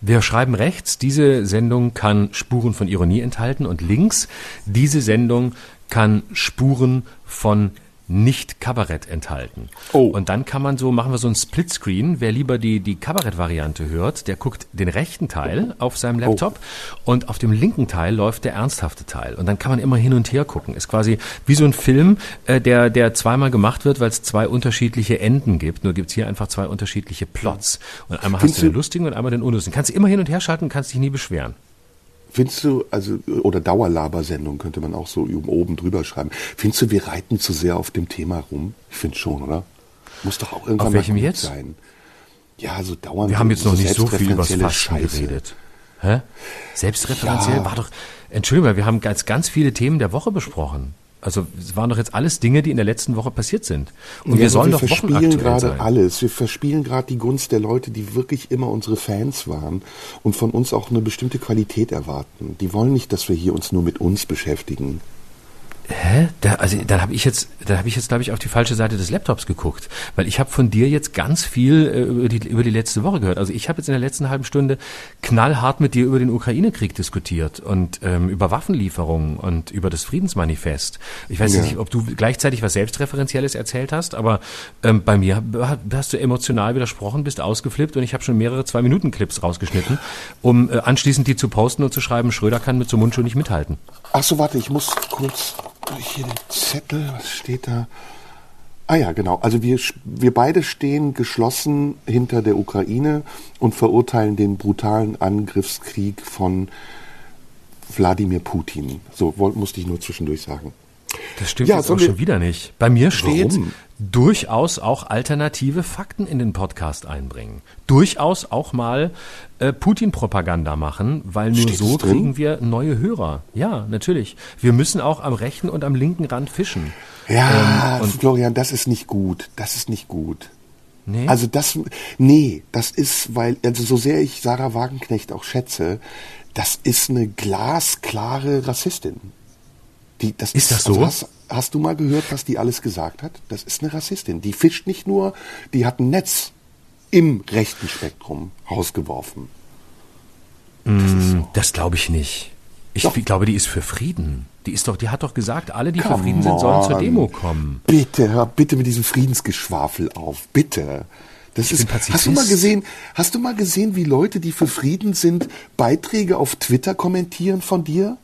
Wir schreiben rechts, diese Sendung kann Spuren von Ironie enthalten und links, diese Sendung kann Spuren von nicht Kabarett enthalten. Oh. Und dann kann man so, machen wir so ein Splitscreen. Wer lieber die, die Kabarett-Variante hört, der guckt den rechten Teil auf seinem Laptop und auf dem linken Teil läuft der ernsthafte Teil. Und dann kann man immer hin und her gucken. Ist quasi wie so ein Film, äh, der, der zweimal gemacht wird, weil es zwei unterschiedliche Enden gibt. Nur gibt's hier einfach zwei unterschiedliche Plots. Und einmal hast Findest du den lustigen und einmal den unlustigen. Kannst du immer hin und her schalten, kannst dich nie beschweren. Findest du, also, oder Dauerlabersendung könnte man auch so oben drüber schreiben. Findest du, wir reiten zu sehr auf dem Thema rum? Ich finde schon, oder? Muss doch auch irgendwann Auf welchem mal jetzt? sein. Ja, so dauernd. Wir haben jetzt noch nicht so viel über Fasten Scheiße. geredet. Hä? Selbstreferenziell Ja. war doch, Entschuldigung, wir haben ganz, ganz viele Themen der Woche besprochen. Also es waren doch jetzt alles Dinge, die in der letzten Woche passiert sind. Und Ja, wir sollen wir doch verspielen gerade alles. Wir verspielen gerade die Gunst der Leute, die wirklich immer unsere Fans waren und von uns auch eine bestimmte Qualität erwarten. Die wollen nicht, dass wir hier uns nur mit uns beschäftigen. Hä? Da, also dann habe ich jetzt, da habe ich jetzt glaube ich auf die falsche Seite des Laptops geguckt, weil ich habe von dir jetzt ganz viel äh, über die über die letzte Woche gehört. Also ich habe jetzt in der letzten halben Stunde knallhart mit dir über den Ukraine-Krieg diskutiert und ähm, über Waffenlieferungen und über das Friedensmanifest. Ich weiß Ja. nicht, ob du gleichzeitig was selbstreferenzielles erzählt hast, aber ähm, bei mir hast du emotional widersprochen, bist ausgeflippt und ich habe schon mehrere zwei Minuten Clips rausgeschnitten, um äh, anschließend die zu posten und zu schreiben, Schröder kann mit so Mundschuh nicht mithalten. Ach so, warte, ich muss kurz hier den Zettel, was steht da? Ah ja, genau. Also wir, wir beide stehen geschlossen hinter der Ukraine und verurteilen den brutalen Angriffskrieg von Wladimir Putin. So musste ich nur zwischendurch sagen. Das stimmt Ja, jetzt auch schon wieder nicht. Bei mir steht Warum? durchaus auch alternative Fakten in den Podcast einbringen. Durchaus auch mal äh, Putin-Propaganda machen, weil nur Steht so drin? kriegen wir neue Hörer. Ja, natürlich. Wir müssen auch am rechten und am linken Rand fischen. Ja, Ähm, Florian, das ist nicht gut. Das ist nicht gut. Nee? Also das, nee, das ist, weil, also so sehr ich Sarah Wagenknecht auch schätze, das ist eine glasklare Rassistin. Die, das Ist das so? Also hast, hast du mal gehört, was die alles gesagt hat? Das ist eine Rassistin. Die fischt nicht nur, die hat ein Netz im rechten Spektrum rausgeworfen. das glaube ich nicht. Ich Doch. glaube, die ist für Frieden. Die ist doch, die hat doch gesagt, alle, die für Come Frieden sind, sollen zur. Demo kommen. Bitte, hör bitte mit diesem Friedensgeschwafel auf, bitte. Das ist, bin Pazifist. hast du mal gesehen, hast du mal gesehen, wie Leute, die für Frieden sind, Beiträge auf Twitter kommentieren von dir?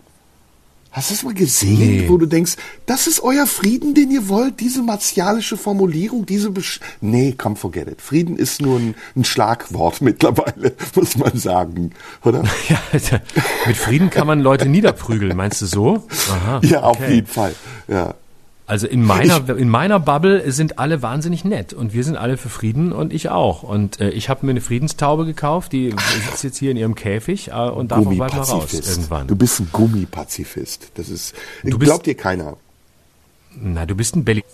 Hast du das mal gesehen, Nee. wo du denkst, das ist euer Frieden, den ihr wollt, diese martialische Formulierung, diese Besch Nee, come forget it. Frieden ist nur ein, ein Schlagwort mittlerweile, muss man sagen, oder? Ja, mit Frieden kann man Leute niederprügeln, meinst du so? Aha, Ja, auf okay. jeden Fall. Ja. Also in meiner, in meiner Bubble sind alle wahnsinnig nett und wir sind alle für Frieden und ich auch. Und äh, ich habe mir eine Friedenstaube gekauft, die sitzt jetzt hier in ihrem Käfig äh, und darf auch bald mal raus irgendwann. Du bist ein Gummipazifist. Das ist, Du bist- glaubt dir keiner. Na, du bist ein Belly.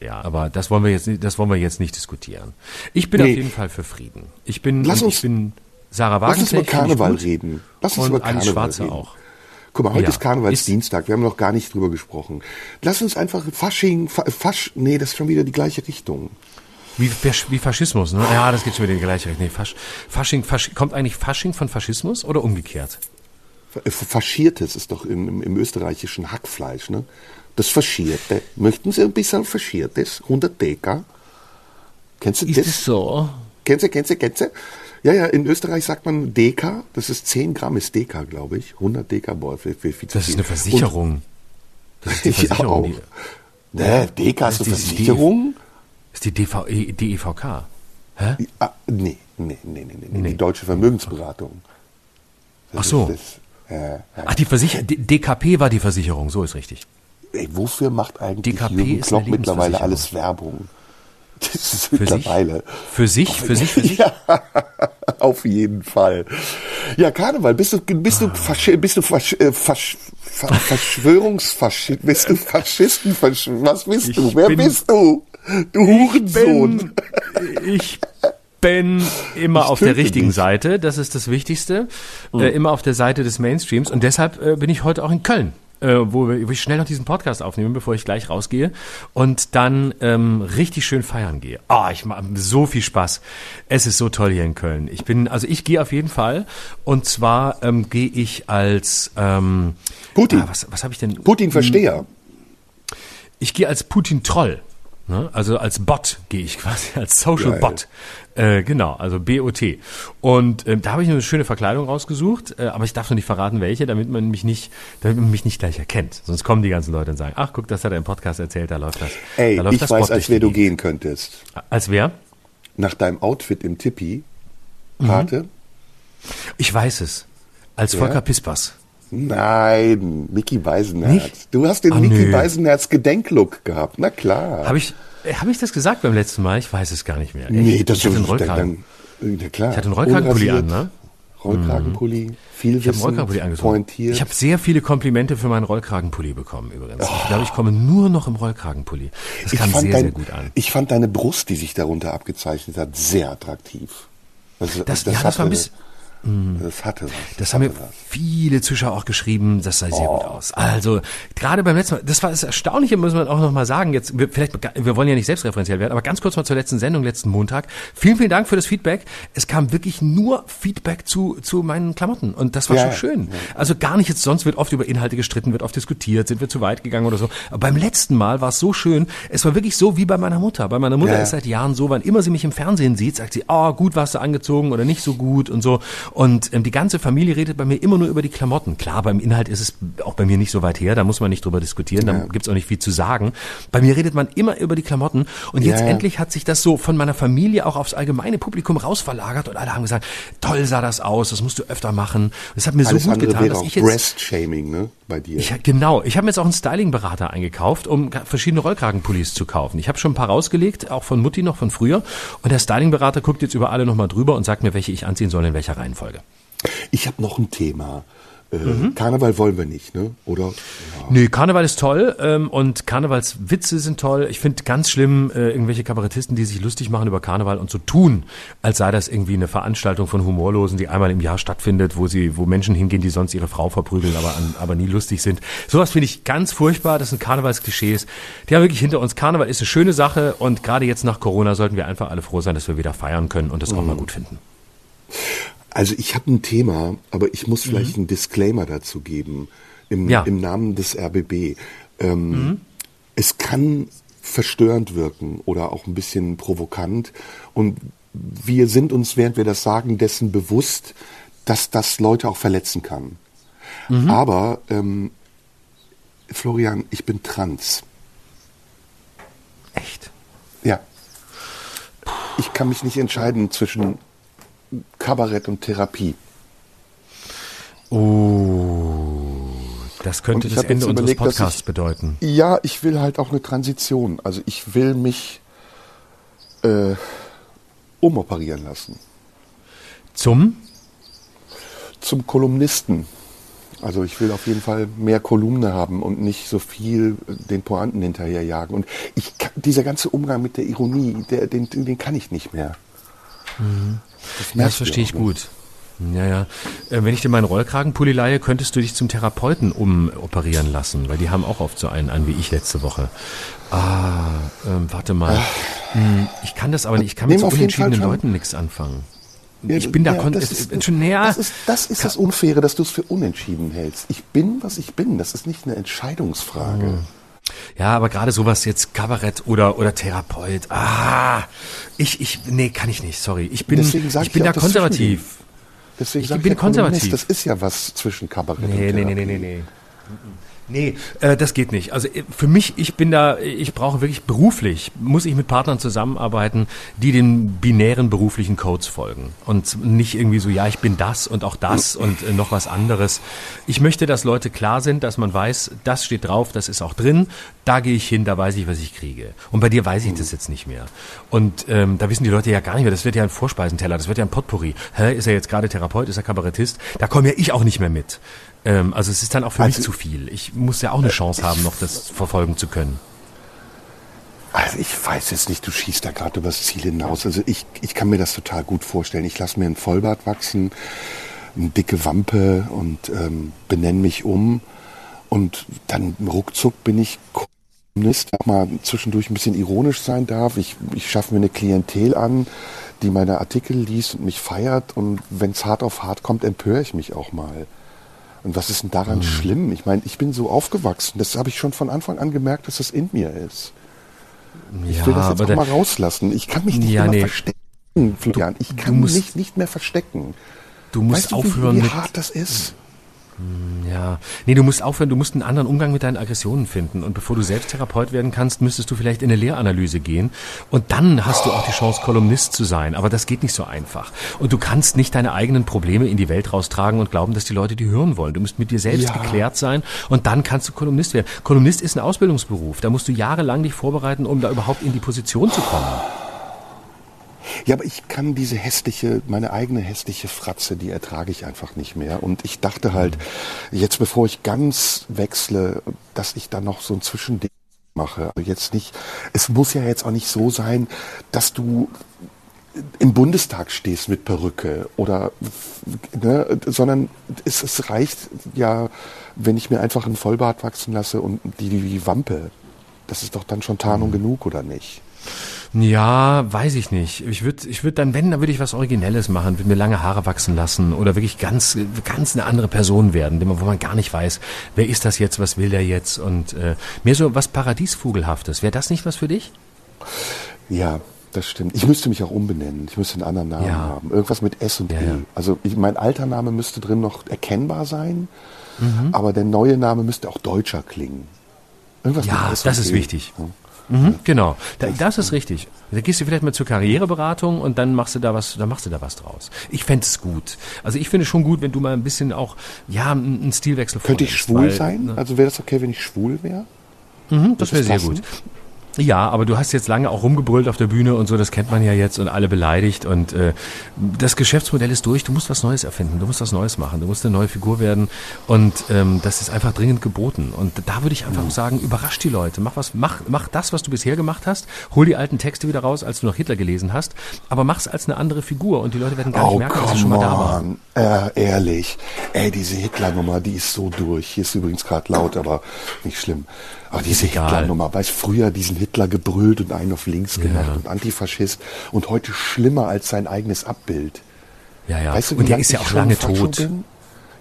Ja, aber das wollen wir jetzt, nicht- das wollen wir jetzt nicht diskutieren. Ich bin Nee. auf jeden Fall für Frieden. Ich bin, Lass uns- ich bin Sarah Lass uns über Karneval ich reden. Lass uns und über Alice Karneval Schwarze reden. auch. Guck mal, heute Ja, ist Karnevalsdienstag. Wir haben noch gar nicht drüber gesprochen. Lass uns einfach Fasching, Fa- Fasch, nee, das ist schon wieder die gleiche Richtung. Wie, wie Faschismus, ne? Ja, das geht schon wieder in die gleiche Richtung. Nee, Fasch, Fasching, Fasch, kommt eigentlich Fasching von Faschismus oder umgekehrt? Fa- Faschiertes ist doch im, im, im österreichischen Hackfleisch, ne? Das Faschierte. Möchten Sie ein bisschen Faschiertes? 100 Deka? Kennst du das? so? Kennst du, kennst du, kennst du? Ja, ja, in Österreich sagt man Deka. Das ist 10 Gramm ist Deka, glaube ich. 100 Deka, boah, viel, viel, viel Das ist eine Versicherung. Das ist die Ja, Versicherung. auch. die, Ne, Deka ist eine Versicherung? ist die DV, E- DEVK. Hä? Ah, nee, nee, nee, nee, nee, Nee. Die deutsche Vermögensberatung. Das Ach so. Das, äh, Ach, die Versicherung, DKP war die Versicherung, so ist richtig. ey, wofür macht eigentlich DKP Jürgen Klopp mittlerweile alles Werbung? Das ist Für sich? mittlerweile. Für sich, für sich, für sich. Ja, auf jeden Fall. Ja, Karneval, bist du, bist du, Faschi bist du Fasch, äh, Fasch, Fa Verschwörungsfaschist, bist du Faschisten, Fasch was bist Ich du? Wer bin- bist du? Du Hurensohn. Ich bin immer Ich auf der richtigen dich. Seite, das ist das Wichtigste. Mhm. Äh, immer auf der Seite des Mainstreams und deshalb äh, bin ich heute auch in Köln. Äh, wo, wir, wo ich schnell noch diesen Podcast aufnehme, bevor ich gleich rausgehe und dann ähm, richtig schön feiern gehe. Ah, ich mache so viel Spaß. Es ist so toll hier in Köln. Ich bin, also ich gehe auf jeden Fall und zwar ähm, gehe ich als ähm, Putin. Ah, was was habe ich denn? Putin-Versteher. Ich gehe als Putin-Troll. Ne? Also als Bot gehe ich quasi, als Social Geil. Bot. Äh, genau, also B-O-T. Und ähm, da habe ich eine schöne Verkleidung rausgesucht, äh, aber ich darf noch nicht verraten, welche, damit man mich nicht, damit man mich nicht gleich erkennt. Sonst kommen die ganzen Leute und sagen, ach guck, das hat er im Podcast erzählt, da läuft das. Ey, da läuft ich das weiß, Bot als wer du gehen könntest. Als wer? Nach deinem Outfit im Tippi, Mhm. Pate? Ich weiß es. Als Ja? Volker Pispers. Nein, Mickey Beisenherz. Nicht? Du hast den Ah, Mickey nö. Beisenherz Gedenklook gehabt. Na klar. Habe ich, hab ich das gesagt beim letzten Mal? Ich weiß es gar nicht mehr. nee, ich, das ich hatte einen Rollkragen. Dann, klar. Ich hatte einen Rollkragenpulli an, ne? Rollkragenpulli, viel Ich Rollkragenpulli angezogen. pointiert. Ich habe sehr viele Komplimente für meinen Rollkragenpulli bekommen übrigens. Ich glaube, ich komme nur noch im Rollkragenpulli. Das ich kam fand sehr, dein, sehr gut an. Ich fand deine Brust, die sich darunter abgezeichnet hat, sehr attraktiv. Also, Das- ja, das war ein bisschen- Das hatte was. Das haben mir was. viele Zuschauer auch geschrieben, das sah sehr Oh. gut aus. Also, gerade beim letzten Mal, das war das Erstaunliche, muss man auch nochmal sagen, jetzt, wir, vielleicht, wir wollen ja nicht selbstreferenziell werden, aber ganz kurz mal zur letzten Sendung, letzten Montag. Vielen, vielen Dank für das Feedback. Es kam wirklich nur Feedback zu, zu meinen Klamotten und das war Ja, schon ja. schön. Also gar nicht jetzt, sonst wird oft über Inhalte gestritten, wird oft diskutiert, sind wir zu weit gegangen oder so. Aber beim letzten Mal war es so schön, es war wirklich so wie bei meiner Mutter. Bei meiner Mutter ja. ist seit Jahren so, wann immer sie mich im Fernsehen sieht, sagt sie, oh, gut warst du angezogen oder nicht so gut und so. Und ähm, die ganze Familie redet bei mir immer nur über die Klamotten. Klar, beim Inhalt ist es auch bei mir nicht so weit her, da muss man nicht drüber diskutieren, da Ja. gibt's auch nicht viel zu sagen. Bei mir redet man immer über die Klamotten und jetzt Ja, ja. endlich hat sich das so von meiner Familie auch aufs allgemeine Publikum rausverlagert und alle haben gesagt, toll sah das aus, das musst du öfter machen. Das hat mir Alles so gut getan, dass ich jetzt Breast-Shaming, ne? Bei dir. ich, genau, ich habe mir jetzt auch einen Styling-Berater eingekauft, um verschiedene Rollkragenpullis zu kaufen. Ich habe schon ein paar rausgelegt, auch von Mutti noch von früher. Und der Styling-Berater guckt jetzt über alle nochmal drüber und sagt mir, welche ich anziehen soll, in welcher Reihenfolge. Ich habe noch ein Thema. Äh, Mhm. Karneval wollen wir nicht, ne? Oder? Ja. Nö, Karneval ist toll ähm, und Karnevalswitze sind toll. Ich finde ganz schlimm äh, irgendwelche Kabarettisten, die sich lustig machen über Karneval und so tun, als sei das irgendwie eine Veranstaltung von Humorlosen, die einmal im Jahr stattfindet, wo sie, wo Menschen hingehen, die sonst ihre Frau verprügeln, aber, an, aber nie lustig sind. Sowas finde ich ganz furchtbar. Das sind Karnevalsklischees. Die haben wirklich hinter uns. Karneval ist eine schöne Sache und gerade jetzt nach Corona sollten wir einfach alle froh sein, dass wir wieder feiern können und das auch mal gut finden. Also ich habe ein Thema, aber ich muss vielleicht einen Disclaimer dazu geben im, Mhm. Ja. im Namen des RBB. Ähm, Mhm. Es kann verstörend wirken oder auch ein bisschen provokant und wir sind uns, während wir das sagen, dessen bewusst, dass das Leute auch verletzen kann. Mhm. Aber ähm, Florian, ich bin trans. Echt? Ja. Ich kann mich nicht entscheiden zwischen Kabarett und Therapie. Oh, das könnte das Ende unseres Podcasts ich- bedeuten. Ja, ich will halt auch eine Transition. Also ich will mich äh, umoperieren lassen. Zum? Zum Kolumnisten. Also ich will auf jeden Fall mehr Kolumne haben und nicht so viel äh, den Pointen hinterherjagen. Und ich dieser ganze Umgang mit der Ironie, der, den, den kann ich nicht mehr. Das, Ja, das verstehe ich ne? gut. Ja, ja. Äh, wenn ich dir meinen Rollkragenpulli leihe, könntest du dich zum Therapeuten umoperieren lassen, weil die haben auch oft so einen an wie ich letzte Woche. Ah, ähm, warte mal. Hm, Ich kann das aber nicht. Ich kann mit so unentschiedenen Leuten nichts anfangen. Ja, Ich bin da kon- das es- ist, schon näher. Das ist das, ist das Unfaire, dass du es für unentschieden hältst. Ich bin, was ich bin. Das ist nicht eine Entscheidungsfrage. Hm. Ja, aber gerade sowas jetzt Kabarett oder oder Therapeut. Ah, ich ich nee, kann ich nicht. Sorry, ich bin ich ich bin ja da konservativ. Deswegen Ich bin ja konservativ. Das ist ja was zwischen Kabarett und Nee, nee, Therapie. nee, nee, nee, nee. Nee, äh, das geht nicht. Also äh, für mich, ich bin da, ich brauche wirklich beruflich, muss ich mit Partnern zusammenarbeiten, die den binären beruflichen Codes folgen. Und nicht irgendwie so, ja, ich bin das und auch das und äh, noch was anderes. Ich möchte, dass Leute klar sind, dass man weiß, das steht drauf, das ist auch drin, da gehe ich hin, da weiß ich, was ich kriege. Und bei dir weiß ich das jetzt nicht mehr. Und ähm, da wissen die Leute ja gar nicht mehr, das wird ja ein Vorspeisenteller, das wird ja ein Potpourri. Hä, ist er jetzt gerade Therapeut, ist er Kabarettist? Da komme ja ich auch nicht mehr mit. Ähm, also es ist dann auch für Also- mich zu viel. Ich muss ja auch eine Chance haben, noch das verfolgen zu können. Also ich weiß jetzt nicht, du schießt da gerade übers Ziel hinaus. Also ich, ich kann mir das total gut vorstellen. Ich lasse mir einen Vollbart wachsen, eine dicke Wampe und ähm, benenne mich um. Und dann ruckzuck bin ich Kolumnist, auch mal zwischendurch ein bisschen ironisch sein darf. Ich, ich schaffe mir eine Klientel an, die meine Artikel liest und mich feiert. Und wenn es hart auf hart kommt, empöre ich mich auch mal. Und was ist denn daran schlimm? Ich meine, ich bin so aufgewachsen. Das habe ich schon von Anfang an gemerkt, dass das in mir ist. Ich will das jetzt auch mal rauslassen. Ich kann mich nicht Ja, mehr nee. verstecken, Florian. Ich kann musst- mich nicht mehr verstecken. du musst weißt du, aufhören wie, wie hart das ist? Ja, nee, du musst aufhören, du musst einen anderen Umgang mit deinen Aggressionen finden. Und bevor du selbst Therapeut werden kannst, müsstest du vielleicht in eine Lehranalyse gehen. Und dann hast du auch die Chance, Kolumnist zu sein. Aber das geht nicht so einfach. Und du kannst nicht deine eigenen Probleme in die Welt raustragen und glauben, dass die Leute die hören wollen. Du musst mit dir selbst Ja. geklärt sein und dann kannst du Kolumnist werden. Kolumnist ist ein Ausbildungsberuf. Da musst du jahrelang dich vorbereiten, um da überhaupt in die Position zu kommen. Ja, aber ich kann diese hässliche, meine eigene hässliche Fratze, die ertrage ich einfach nicht mehr. Und ich dachte halt, jetzt bevor ich ganz wechsle, dass ich dann noch so ein Zwischending mache. Aber jetzt nicht, es muss ja jetzt auch nicht so sein, dass du im Bundestag stehst mit Perücke oder ne, sondern es, es reicht ja, wenn ich mir einfach einen Vollbart wachsen lasse und die, die Wampe. Das ist doch dann schon Tarnung genug, oder nicht? Ja, weiß ich nicht. Ich würde, ich würde dann, wenn, dann würde ich was Originelles machen, würde mir lange Haare wachsen lassen oder wirklich ganz, ganz eine andere Person werden, dem- wo man gar nicht weiß, wer ist das jetzt, was will der jetzt und äh, mehr so was Paradiesvogelhaftes. Wäre das nicht was für dich? Ja, das stimmt. Ich müsste mich auch umbenennen. Ich müsste einen anderen Namen Ja. haben. Irgendwas mit S und Ja, E. ja. Also ich, mein alter Name müsste drin noch erkennbar sein, Mhm. aber der neue Name müsste auch deutscher klingen. Irgendwas Ja, mit S das und ist E. wichtig. Ja. Mhm, genau, da, das ist richtig. Da gehst du vielleicht mal zur Karriereberatung und dann machst du da was, dann machst du da was draus. Ich fände es gut. Also ich finde schon gut, wenn du mal ein bisschen auch, ja, einen Stilwechsel Könnte ich schwul weil, sein? ne, Also wäre das okay, wenn ich schwul wäre? Mhm, das wäre sehr gut. Ja, aber du hast jetzt lange auch rumgebrüllt auf der Bühne und so, das kennt man ja jetzt und alle beleidigt und äh, das Geschäftsmodell ist durch, du musst was Neues erfinden, du musst was Neues machen, du musst eine neue Figur werden und ähm, das ist einfach dringend geboten und da würde ich einfach sagen, überrasch die Leute, mach was, mach, mach das, was du bisher gemacht hast, hol die alten Texte wieder raus, als du noch Hitler gelesen hast, aber mach's als eine andere Figur und die Leute werden gar nicht Oh, merken, dass du schon mal da war. on. Äh, ehrlich. Ey, diese Hitler-Nummer, die ist so durch. Hier ist übrigens gerade laut, aber nicht schlimm. Aber diese. Hitler-Nummer, weißt früher diesen Hitler gebrüllt und einen auf links gemacht und Antifaschist und heute schlimmer als sein eigenes Abbild. Ja, ja. Weißt du, und der ist ja auch schon lange tot. Bin?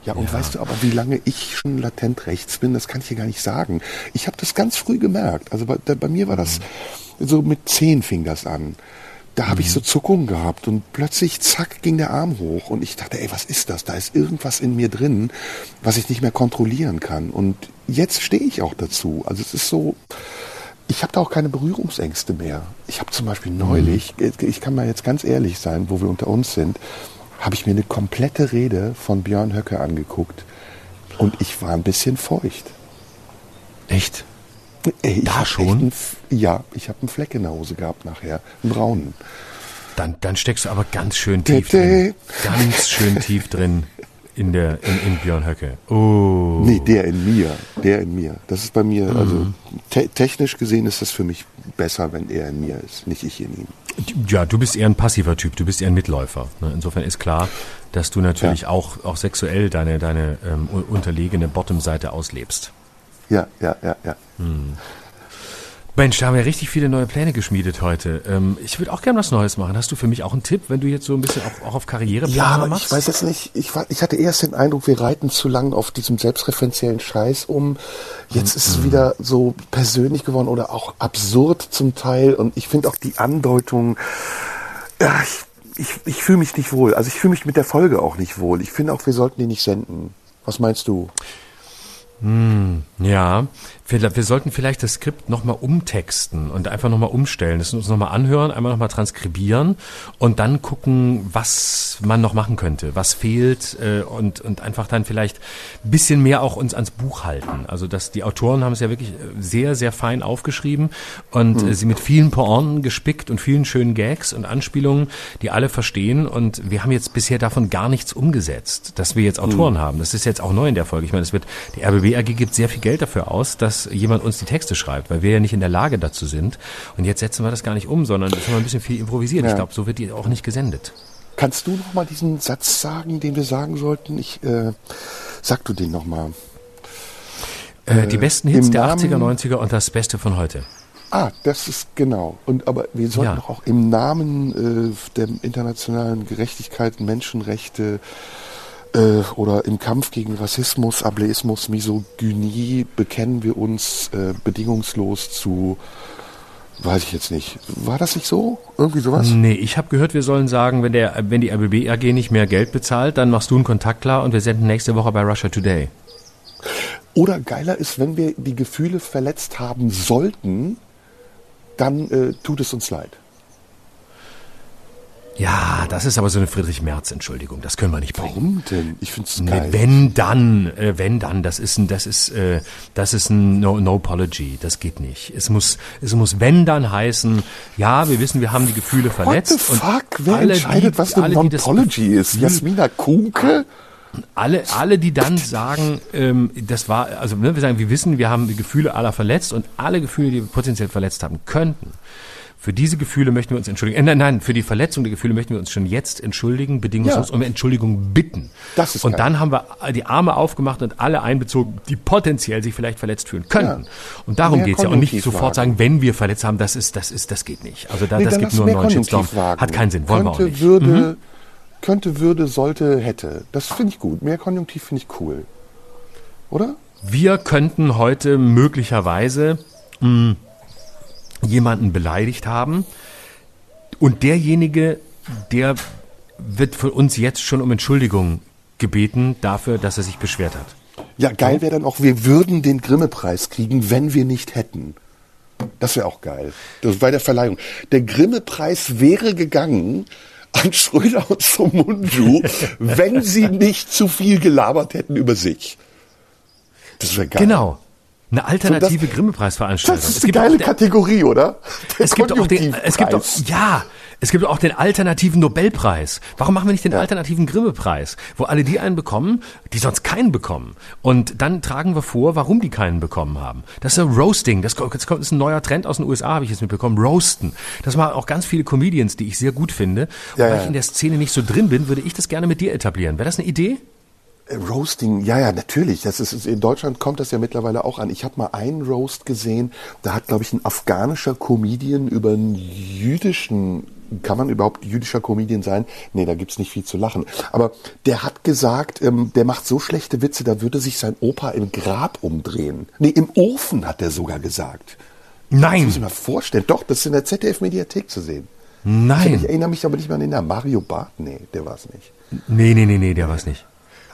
Ja, und weißt du aber, wie lange ich schon latent rechts bin, das kann ich dir gar nicht sagen. Ich habe das ganz früh gemerkt. Also bei, bei mir war das so mit zehn fing das an. Da habe ich so Zuckungen gehabt und plötzlich, zack, ging der Arm hoch und ich dachte, ey, was ist das? Da ist irgendwas in mir drin, was ich nicht mehr kontrollieren kann. Und jetzt stehe ich auch dazu. Also es ist so, ich habe da auch keine Berührungsängste mehr. Ich habe zum Beispiel neulich, ich kann mal jetzt ganz ehrlich sein, wo wir unter uns sind, habe ich mir eine komplette Rede von Björn Höcke angeguckt und ich war ein bisschen feucht. Echt? Ich Da schon? einen ja, ich habe einen Fleck in der Hose gehabt nachher, einen braunen. Dann, dann steckst du aber ganz schön Tete. tief drin. Ganz schön tief drin in der in, in Björn Höcke. Oh. Nee, der in mir, der in mir. Das ist bei mir, Mhm. also te technisch gesehen ist das für mich besser, wenn er in mir ist, nicht ich in ihm. Ja, du bist eher ein passiver Typ, du bist eher ein Mitläufer. Ne? Insofern ist klar, dass du natürlich Ja. auch, auch sexuell deine, deine ähm, unterlegene Bottom-Seite auslebst. Ja, ja, ja, ja. Mensch, da haben wir richtig viele neue Pläne geschmiedet heute. Ähm, ich würde auch gerne was Neues machen. Hast du für mich auch einen Tipp, wenn du jetzt so ein bisschen auch, auch auf Ja, aber machst? ich weiß jetzt nicht, ich, war, ich hatte erst den Eindruck, wir reiten zu lang auf diesem selbstreferenziellen Scheiß um. Jetzt ist es wieder so persönlich geworden oder auch absurd zum Teil und ich finde auch die Andeutung, ja, ich, ich, ich fühle mich nicht wohl. Also ich fühle mich mit der Folge auch nicht wohl. Ich finde auch, wir sollten die nicht senden. Was meinst du? Ja, wir, wir sollten vielleicht das Skript nochmal umtexten und einfach nochmal umstellen, das uns nochmal anhören, einmal nochmal transkribieren und dann gucken, was man noch machen könnte, was fehlt äh, und, und einfach dann vielleicht ein bisschen mehr auch uns ans Buch halten. Also dass die Autoren haben es ja wirklich äh, sehr, sehr fein aufgeschrieben und äh, sie mit vielen Pointen gespickt und vielen schönen Gags und Anspielungen, die alle verstehen und wir haben jetzt bisher davon gar nichts umgesetzt, dass wir jetzt Autoren haben. Das ist jetzt auch neu in der Folge. Ich meine, es wird, die RBB AG gibt sehr viel Geld dafür aus, dass jemand uns die Texte schreibt, weil wir ja nicht in der Lage dazu sind. Und jetzt setzen wir das gar nicht um, sondern das haben wir ein bisschen viel improvisiert. Ja. Ich glaube, so wird die auch nicht gesendet. Kannst du noch mal diesen Satz sagen, den wir sagen sollten? Ich äh, sag du den noch mal. Äh, die besten Hits der Namen- 80er, 90er und das Beste von heute. Ah, das ist genau. Und aber wir sollten Ja. auch im Namen äh, der internationalen Gerechtigkeit, Menschenrechte äh, oder im Kampf gegen Rassismus, Ableismus, Misogynie bekennen wir uns äh, bedingungslos zu. Weiß ich jetzt nicht. War das nicht so? Irgendwie sowas? Nee, ich habe gehört, wir sollen sagen, wenn, der, wenn die RBB AG nicht mehr Geld bezahlt, dann machst du einen Kontakt klar und wir senden nächste Woche bei Russia Today. Oder geiler ist, wenn wir die Gefühle verletzt haben sollten, dann äh, tut es uns leid. Ja, das ist aber so eine Friedrich-Merz-Entschuldigung. Das können wir nicht bringen. Warum denn? Ich finde es Nee, geil. wenn dann, äh, wenn dann, das ist ein, das ist, äh, das ist ein no, no apology. Das geht nicht. Es muss, es muss wenn dann heißen, ja, wir wissen, wir haben die Gefühle What verletzt. the fuck? Wer alle, entscheidet, die, was eine das Non-Apology ist? Jasmina Kuhnke? alle, alle, die dann sagen, ähm, das war, also ne, wir sagen, wir wissen, wir haben die Gefühle aller verletzt und alle Gefühle, die wir potenziell verletzt haben könnten. Für diese Gefühle möchten wir uns entschuldigen. Äh, nein, nein, für die Verletzung der Gefühle möchten wir uns schon jetzt entschuldigen, bedingungslos Ja. um Entschuldigung bitten. Das ist und geil. dann haben wir die Arme aufgemacht und alle einbezogen, die potenziell sich vielleicht verletzt fühlen könnten. Ja. Und darum Mehr geht's ja. Und nicht sofort sagen, wenn wir verletzt haben, das ist, das ist, das geht nicht. Also da, Nee, das gibt nur einen neuen Shitstorm. Hat keinen Sinn, wollen wir auch könnte, nicht. Mhm. Würde, könnte, würde, sollte, hätte. Das finde ich gut. Mehr Konjunktiv finde ich cool. Oder? Wir könnten heute möglicherweise mh, jemanden beleidigt haben und derjenige, der wird von uns jetzt schon um Entschuldigung gebeten dafür, dass er sich beschwert hat. Ja, geil wäre dann auch, wir würden den Grimme-Preis kriegen, wenn wir nicht hätten. Das wäre auch geil. Das bei der Verleihung. Der Grimme-Preis wäre gegangen an Schröder und Somunju, wenn sie nicht zu viel gelabert hätten über sich. Das wäre geil. Genau. Eine alternative So, Grimme-Preisveranstaltung. Das ist eine geile Kategorie, oder? Der Es gibt auch den, es gibt auch, ja, es gibt auch den alternativen Nobelpreis. Warum machen wir nicht den alternativen Grimme-Preis, wo alle die einen bekommen, die sonst keinen bekommen? Und dann tragen wir vor, warum die keinen bekommen haben. Das ist ein Roasting. Das kommt, das ist ein neuer Trend aus den USA, habe ich jetzt mitbekommen. Roasten. Das machen auch ganz viele Comedians, die ich sehr gut finde. Und Ja, weil ja. ich in der Szene nicht so drin bin, würde ich das gerne mit dir etablieren. Wäre das eine Idee? Äh, Roasting, ja, ja, natürlich. Das ist, in Deutschland kommt das ja mittlerweile auch an. Ich habe mal einen Roast gesehen, da hat, glaube ich, ein afghanischer Comedian über einen jüdischen, kann man überhaupt jüdischer Comedian sein? Nee, da gibt's nicht viel zu lachen. Aber der hat gesagt, ähm, der macht so schlechte Witze, da würde sich sein Opa im Grab umdrehen. Nee, im Ofen hat er sogar gesagt. Das muss ich Nein. mir vorstellen. Doch, das ist in der ZDF-Mediathek zu sehen. Ich Nein. erinnere mich aber nicht mehr an den Namen. Mario Barth? Nee, der war's nicht. Nee, nee, nee, nee, der war's nicht.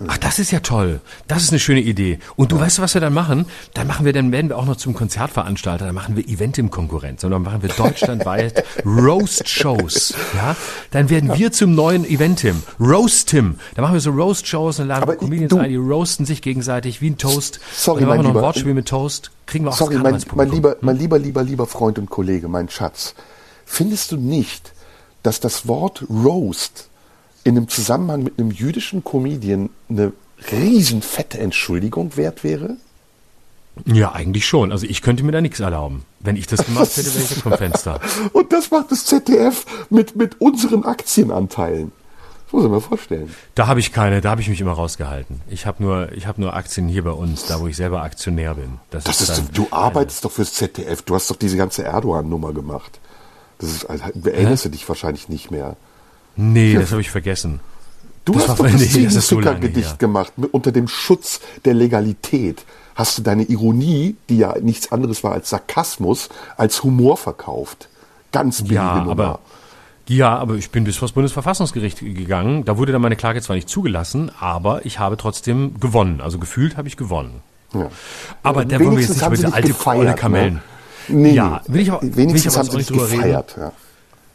Ach, das ist ja toll. Das ist eine schöne Idee. Und du weißt, was wir dann machen? Dann machen wir, dann werden wir auch noch zum Konzertveranstalter. Dann machen wir Eventim-Konkurrenz. Und dann machen wir deutschlandweit Roast-Shows. Ja? Dann werden wir zum neuen Eventim. Roast-Tim. Dann machen wir so Roast-Shows und laden Aber Comedians du- ein, die roasten sich gegenseitig wie ein Toast. Sorry, und dann machen mein wir noch ein Lieber. Wortspiel mit Toast. Kriegen wir auch Sorry, mein, mein, lieber, mein lieber, lieber, lieber Freund und Kollege, mein Schatz. Findest du nicht, dass das Wort Roast in einem Zusammenhang mit einem jüdischen Comedian eine riesen fette Entschuldigung wert wäre? Ja, eigentlich schon. Also ich könnte mir da nichts erlauben. Wenn ich das gemacht hätte, wäre ich vom Fenster. Und das macht das ZDF mit, mit unseren Aktienanteilen. Das muss ich mir vorstellen. Da habe ich keine, da habe ich mich immer rausgehalten. Ich habe nur, ich habe nur Aktien hier bei uns, da wo ich selber Aktionär bin. Das ist ist, dann- du arbeitest doch fürs ZDF. Du hast doch diese ganze Erdogan-Nummer gemacht. Das ist, also, erinnerst du dich wahrscheinlich nicht mehr. Nee, das habe ich vergessen. Du Das hast doch das nee, ist so gemacht. Mit, unter dem Schutz der Legalität hast du deine Ironie, die ja nichts anderes war als Sarkasmus, als Humor verkauft. Ganz billige Ja, Nummer. aber ja, aber ich bin bis vor das Bundesverfassungsgericht gegangen. Da wurde dann meine Klage zwar nicht zugelassen, aber ich habe trotzdem gewonnen. Also gefühlt habe ich gewonnen. Ja. Aber da wollen wir jetzt Wenigstens nicht über diese alte gefeiert, faule Kamellen. Ne? Nee, Ja, will ich aber- will ich wenigstens haben auch sie nicht drüber reden. gefeiert.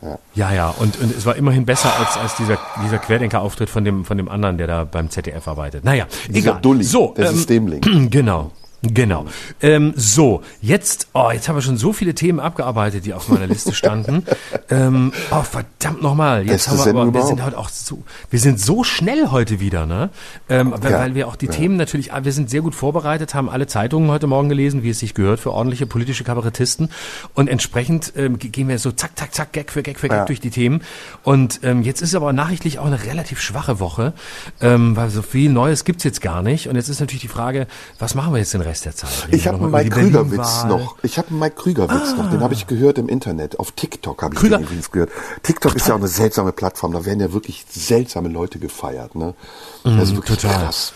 Ja. Ja, ja, und, und es war immerhin besser als, als dieser, dieser Querdenker-Auftritt von dem, von dem anderen, der da beim ZDF arbeitet. Naja, Dieser egal. Dulli, so, der ähm, Systemling. Genau. Genau. Ähm, so, jetzt, oh, jetzt haben wir schon so viele Themen abgearbeitet, die auf meiner Liste standen. ähm, oh, verdammt nochmal. Jetzt haben wir Sendung aber, wir sind heute auch so, wir sind so schnell heute wieder, ne? Ähm, weil, Ja. weil wir auch die Themen natürlich, ah, wir sind sehr gut vorbereitet, haben alle Zeitungen heute Morgen gelesen, wie es sich gehört für ordentliche politische Kabarettisten. Und entsprechend ähm, ge- gehen wir so zack, zack, zack, Gag für Gag für Gag Ja. durch die Themen. Und ähm, jetzt ist aber nachrichtlich auch eine relativ schwache Woche, ähm, weil so viel Neues gibt's jetzt gar nicht. Und jetzt ist natürlich die Frage, was machen wir jetzt den Rest der Zeit? Ich habe einen Mike Krüger-Witz noch. Ich habe einen Mike Krüger-Witz noch. Den habe ich gehört im Internet. Auf TikTok habe ich Krüger- den übrigens gehört. TikTok ist ja auch eine seltsame Plattform. Da werden ja wirklich seltsame Leute gefeiert. Ne? Das ist wirklich total. krass.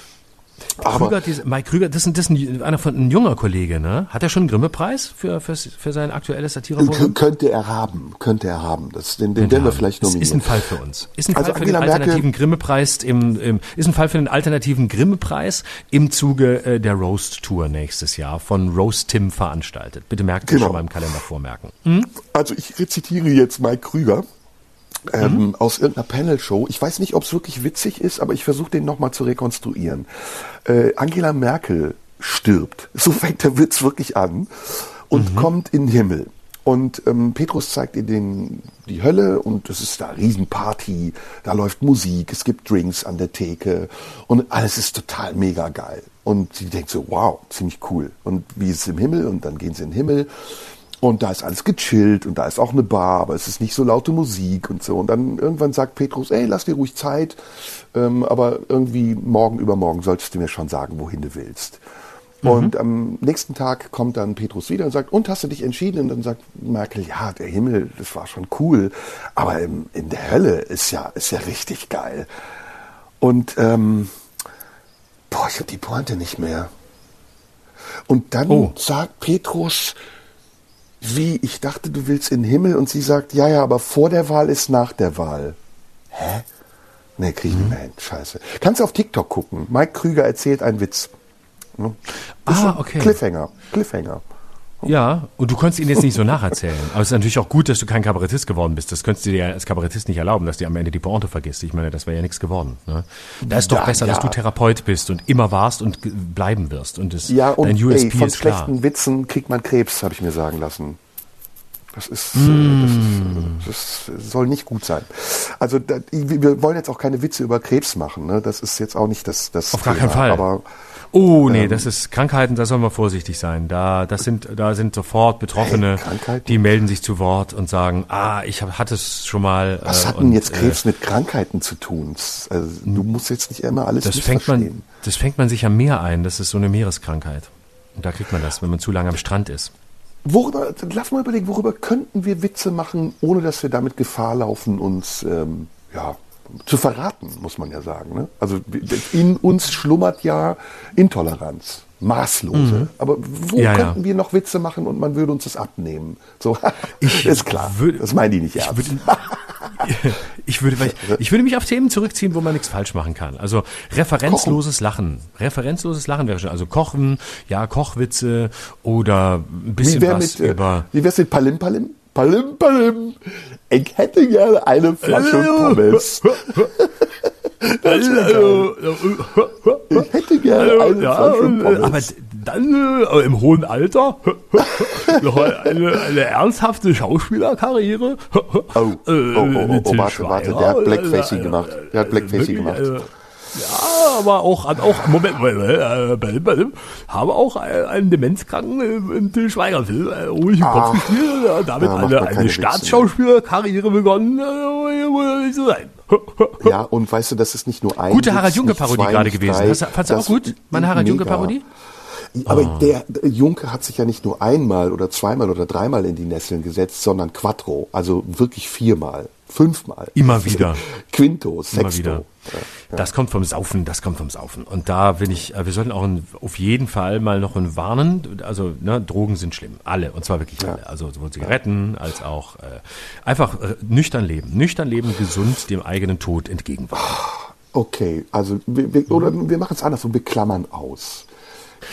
Aber Krüger, diese, Mike Krüger, das ist, das ist ein, einer von, ein junger Kollege, ne? Hat er schon einen Grimme-Preis für, für, für sein aktuelles Satire-Programm? könnte er haben. Könnte er haben. Das, den den werden wir vielleicht ist, ist ein nominieren. Fall für uns. Ist ein Also Fall für den Angela alternativen Grimme-Preis im, im, ist ein Fall für den alternativen Grimme-Preis im Zuge äh, der Roast-Tour nächstes Jahr von Roast Tim veranstaltet. Bitte merkt Genau. schon mal im Kalender vormerken. Also ich rezitiere jetzt Mike Krüger ähm, Mhm. aus irgendeiner Panel-Show. Ich weiß nicht, ob es wirklich witzig ist, aber ich versuche den nochmal zu rekonstruieren. Äh, Angela Merkel stirbt. So fängt der Witz wirklich an und Mhm. kommt in den Himmel. Und ähm, Petrus zeigt ihr den, die Hölle und es ist da Riesenparty, da läuft Musik, es gibt Drinks an der Theke und alles ist total mega geil. Und sie denkt so, wow, ziemlich cool. Und wie ist es im Himmel? Und dann gehen sie in den Himmel und da ist alles gechillt und da ist auch eine Bar, aber es ist nicht so laute Musik und so. Und dann irgendwann sagt Petrus, ey, lass dir ruhig Zeit, ähm, aber irgendwie morgen übermorgen solltest du mir schon sagen, wohin du willst. Und am nächsten Tag kommt dann Petrus wieder und sagt, und hast du dich entschieden? Und dann sagt Merkel, ja, der Himmel, das war schon cool, aber im, in der Hölle ist ja, ist ja richtig geil. Und ähm, boah, ich habe die Pointe nicht mehr. Und dann Oh. sagt Petrus, wie, ich dachte, du willst in den Himmel und sie sagt, ja, ja, aber vor der Wahl ist nach der Wahl. Hä? Nee, krieg ich nicht mehr hin. Scheiße. Kannst du auf TikTok gucken. Mike Krüger erzählt einen Witz. Ne? Ist Ah, okay. Cliffhanger. Cliffhanger. Ja, und du konntest ihn jetzt nicht so nacherzählen. Aber es ist natürlich auch gut, dass du kein Kabarettist geworden bist. Das könntest du dir ja als Kabarettist nicht erlauben, dass du am Ende die Pointe vergisst. Ich meine, das wäre ja nichts geworden. Ne? Da ist doch Ja, besser, dass ja. du Therapeut bist und immer warst und bleiben wirst. Und das, Ja, und dein ey, USP von ist klar. schlechten Witzen kriegt man Krebs, habe ich mir sagen lassen. Das ist, Mm. das, ist, das soll nicht gut sein. Also da, wir wollen jetzt auch keine Witze über Krebs machen. Ne? Das ist jetzt auch nicht das, das Auf gar Thema. keinen Fall. Aber Oh, nee, Ähm, das ist Krankheiten, da soll man vorsichtig sein. Da, das sind, da sind sofort Betroffene, Hey, die melden sich zu Wort und sagen, ah, ich hab, hatte es schon mal. was äh, hat denn jetzt äh, Krebs mit Krankheiten zu tun? Also, du musst jetzt nicht immer alles Das fängt man, das fängt man sich am Meer ein. Das ist so eine Meereskrankheit. Und da kriegt man das, wenn man zu lange am Strand ist. Worüber, lass mal überlegen, worüber könnten wir Witze machen, ohne dass wir damit Gefahr laufen, uns ähm, ja, zu verraten, muss man ja sagen. Ne? Also in uns schlummert ja Intoleranz, maßlose. Aber wo Mhm. Ja, ja. könnten wir noch Witze machen und man würde uns das abnehmen? So, ist klar. würde- das meinen die nicht ich ernst. würde, ich würde, ich, ich würde mich auf Themen zurückziehen, wo man nichts falsch machen kann. Also referenzloses Lachen. Referenzloses Lachen wäre schon. Also Kochen, ja, Kochwitze oder ein bisschen wie was mit, äh, über. wie wär's mit Palim Palim? Palim Palim. Ich hätte gerne eine Flasche Pommes. Ich hätte gerne eine Flasche Pommes. aber dann äh, im hohen Alter noch eine, eine ernsthafte Schauspielerkarriere. Oh, oh, oh, oh, oh, warte, warte, der hat Blackfacing gemacht. Der hat Blackfacing gemacht. Ja, aber auch, hat auch, Moment, äh, äh, habe auch einen Demenzkranken im, Till Schweiger-Film, äh, ruhig im Kopf Ah. gespielt, äh, damit Ja, eine, eine Staatsschauspielerkarriere begonnen, äh, so sein. Ja, und weißt du, das ist nicht nur ein Gute Witz, Harald nicht Junke-Parodie zwei, gerade gewesen. Hast fandst du auch gut, meine Harald mega. Junke-Parodie? Aber Ah. der, Junke hat sich ja nicht nur einmal oder zweimal oder dreimal in die Nesseln gesetzt, sondern quattro, also wirklich viermal, fünfmal. Immer wieder. Quinto, sexto. Immer wieder. Das kommt vom Saufen, das kommt vom Saufen. Und da bin ich, äh, wir sollten auch ein, auf jeden Fall mal noch ein warnen. Also ne, Drogen sind schlimm, alle und zwar wirklich alle. Also sowohl Zigaretten als auch äh, einfach äh, nüchtern leben, nüchtern leben, gesund dem eigenen Tod entgegenwirken. Okay, also wir, wir, oder wir machen es andersrum, wir klammern aus.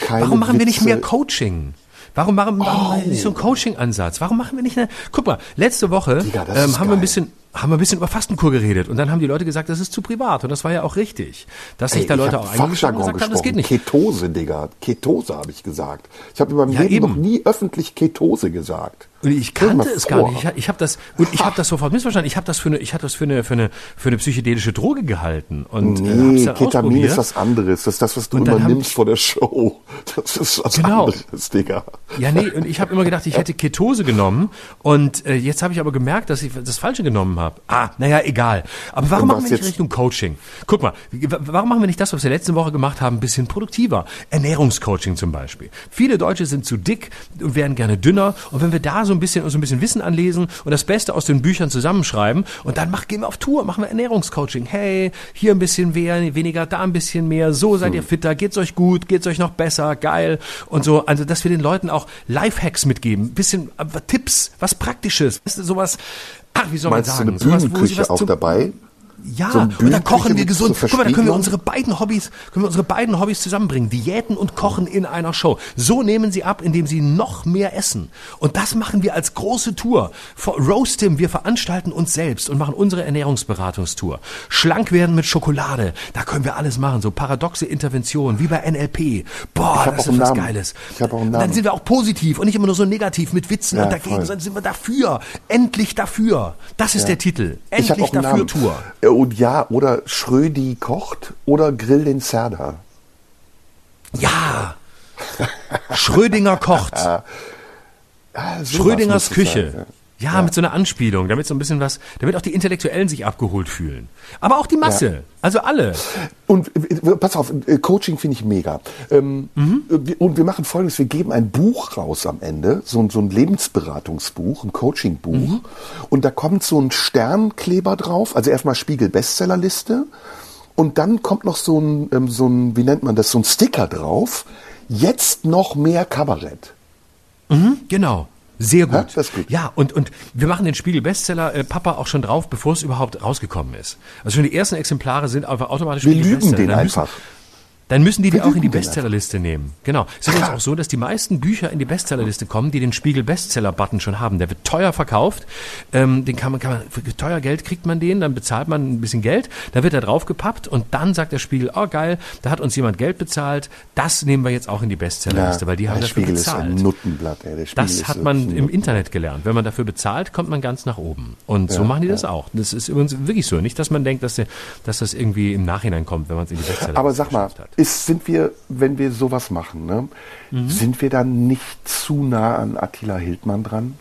keine Warum machen wir nicht Witze. mehr Coaching? Warum machen, warum wir nicht so einen Coaching-Ansatz? Warum machen wir nicht eine, guck mal, letzte Woche Digga, ähm, haben wir ein geil. bisschen, haben wir ein bisschen über Fastenkur geredet und dann haben die Leute gesagt, das ist zu privat und das war ja auch richtig. Dass sich Ey, da Leute auch gesagt haben, das geht gesprochen. nicht. Ketose, Digga. Ketose habe ich gesagt. Ich habe in meinem Ja, Leben eben. noch nie öffentlich Ketose gesagt. Und ich kannte es gar nicht. Ich, ich habe das und ich habe das sofort missverstanden. Ich habe das für eine, ich habe das für eine, für eine, für eine psychedelische Droge gehalten und äh, Nee, dann Ketamin ist was anderes. Das ist das, was du immer nimmst vor der Show. Das ist was Genau. anderes, Digga. Ja, nee, und ich habe immer gedacht, ich hätte Ketose genommen und äh, jetzt habe ich aber gemerkt, dass ich das Falsche genommen habe. Ah, naja, egal. Aber warum machen wir nicht? Richtung Coaching? Guck mal, warum machen wir nicht das, was wir letzte Woche gemacht haben, ein bisschen produktiver? Ernährungscoaching zum Beispiel. Viele Deutsche sind zu dick und werden gerne dünner und wenn wir da so ein bisschen uns so ein bisschen Wissen anlesen und das Beste aus den Büchern zusammenschreiben und dann mach, gehen wir auf Tour, machen wir Ernährungscoaching. Hey, hier ein bisschen mehr, weniger, da ein bisschen mehr, so seid ihr fitter, geht's euch gut, geht's euch noch besser, geil und so. Also, dass wir den Leuten auch Lifehacks mitgeben, bisschen äh, Tipps, was Praktisches, sowas. Ach, wie soll Meinst man du sagen? eine Bühnenküche was auch dabei? Ja, So und dann kochen wir gesund. Guck mal, da können wir unsere beiden Hobbys, können wir unsere beiden Hobbys zusammenbringen. Diäten und Kochen in einer Show. So nehmen sie ab, indem sie noch mehr essen. Und das machen wir als große Tour. For Roastim, wir veranstalten uns selbst und machen unsere Ernährungsberatungstour. Schlank werden mit Schokolade. Da können wir alles machen. So paradoxe Interventionen, wie bei NLP. Boah, das ist was Namen. Geiles. Ich hab auch einen Und Dann Namen. sind wir auch positiv und nicht immer nur so negativ mit Witzen Ja, und dagegen, voll. sondern sind wir dafür. Endlich dafür. Das ist der Titel. Endlich dafür Namen. Tour. Und ja, oder Schrödi kocht oder Grill den Serda. Ja. Schrödinger kocht. Ah, sowas Schrödingers Küche. sein, Ja, mit so einer Anspielung, damit so ein bisschen was, damit auch die Intellektuellen sich abgeholt fühlen. Aber auch die Masse. Also alle. Und äh, pass auf, äh, Coaching finde ich mega. Ähm, Mhm. äh, Und wir machen folgendes, wir geben ein Buch raus am Ende, so, ein- so ein Lebensberatungsbuch, ein Coachingbuch. Mhm. Und da kommt so ein Sternkleber drauf, also erstmal Spiegel Bestsellerliste. Und dann kommt noch so ein, ähm, so ein, wie nennt man das, so ein Sticker drauf. Jetzt noch mehr Kabarett. Genau. Sehr gut. Ja, das ist gut. Ja, und, und wir machen den Spiegel Bestseller äh, Papa auch schon drauf, bevor es überhaupt rausgekommen ist. Also schon die ersten Exemplare sind einfach automatisch Wir lügen Bestseller. den einfach. Dann müssen die die auch in die Bestsellerliste nehmen. Genau. Es ist auch so, dass die meisten Bücher in die Bestsellerliste kommen, die den Spiegel Bestseller-Button schon haben. Der wird teuer verkauft. Ähm, den kann man, kann man, für teuer Geld kriegt man den, dann bezahlt man ein bisschen Geld, dann wird er draufgepappt und dann sagt der Spiegel, oh geil, da hat uns jemand Geld bezahlt, das nehmen wir jetzt auch in die Bestsellerliste, weil die haben der dafür Spiegel bezahlt. ist ein Nuttenblatt. Ey. Der Spiegel Das hat man im Internet gelernt. Wenn man dafür bezahlt, kommt man ganz nach oben. Und so machen die das auch. Das ist übrigens wirklich so. Nicht, dass man denkt, dass, dass das irgendwie im Nachhinein kommt, wenn man es in die Bestseller Aber sag mal, hat. Ist, sind wir, wenn wir sowas machen, ne, Mhm. sind wir dann nicht zu nah an Attila Hildmann dran?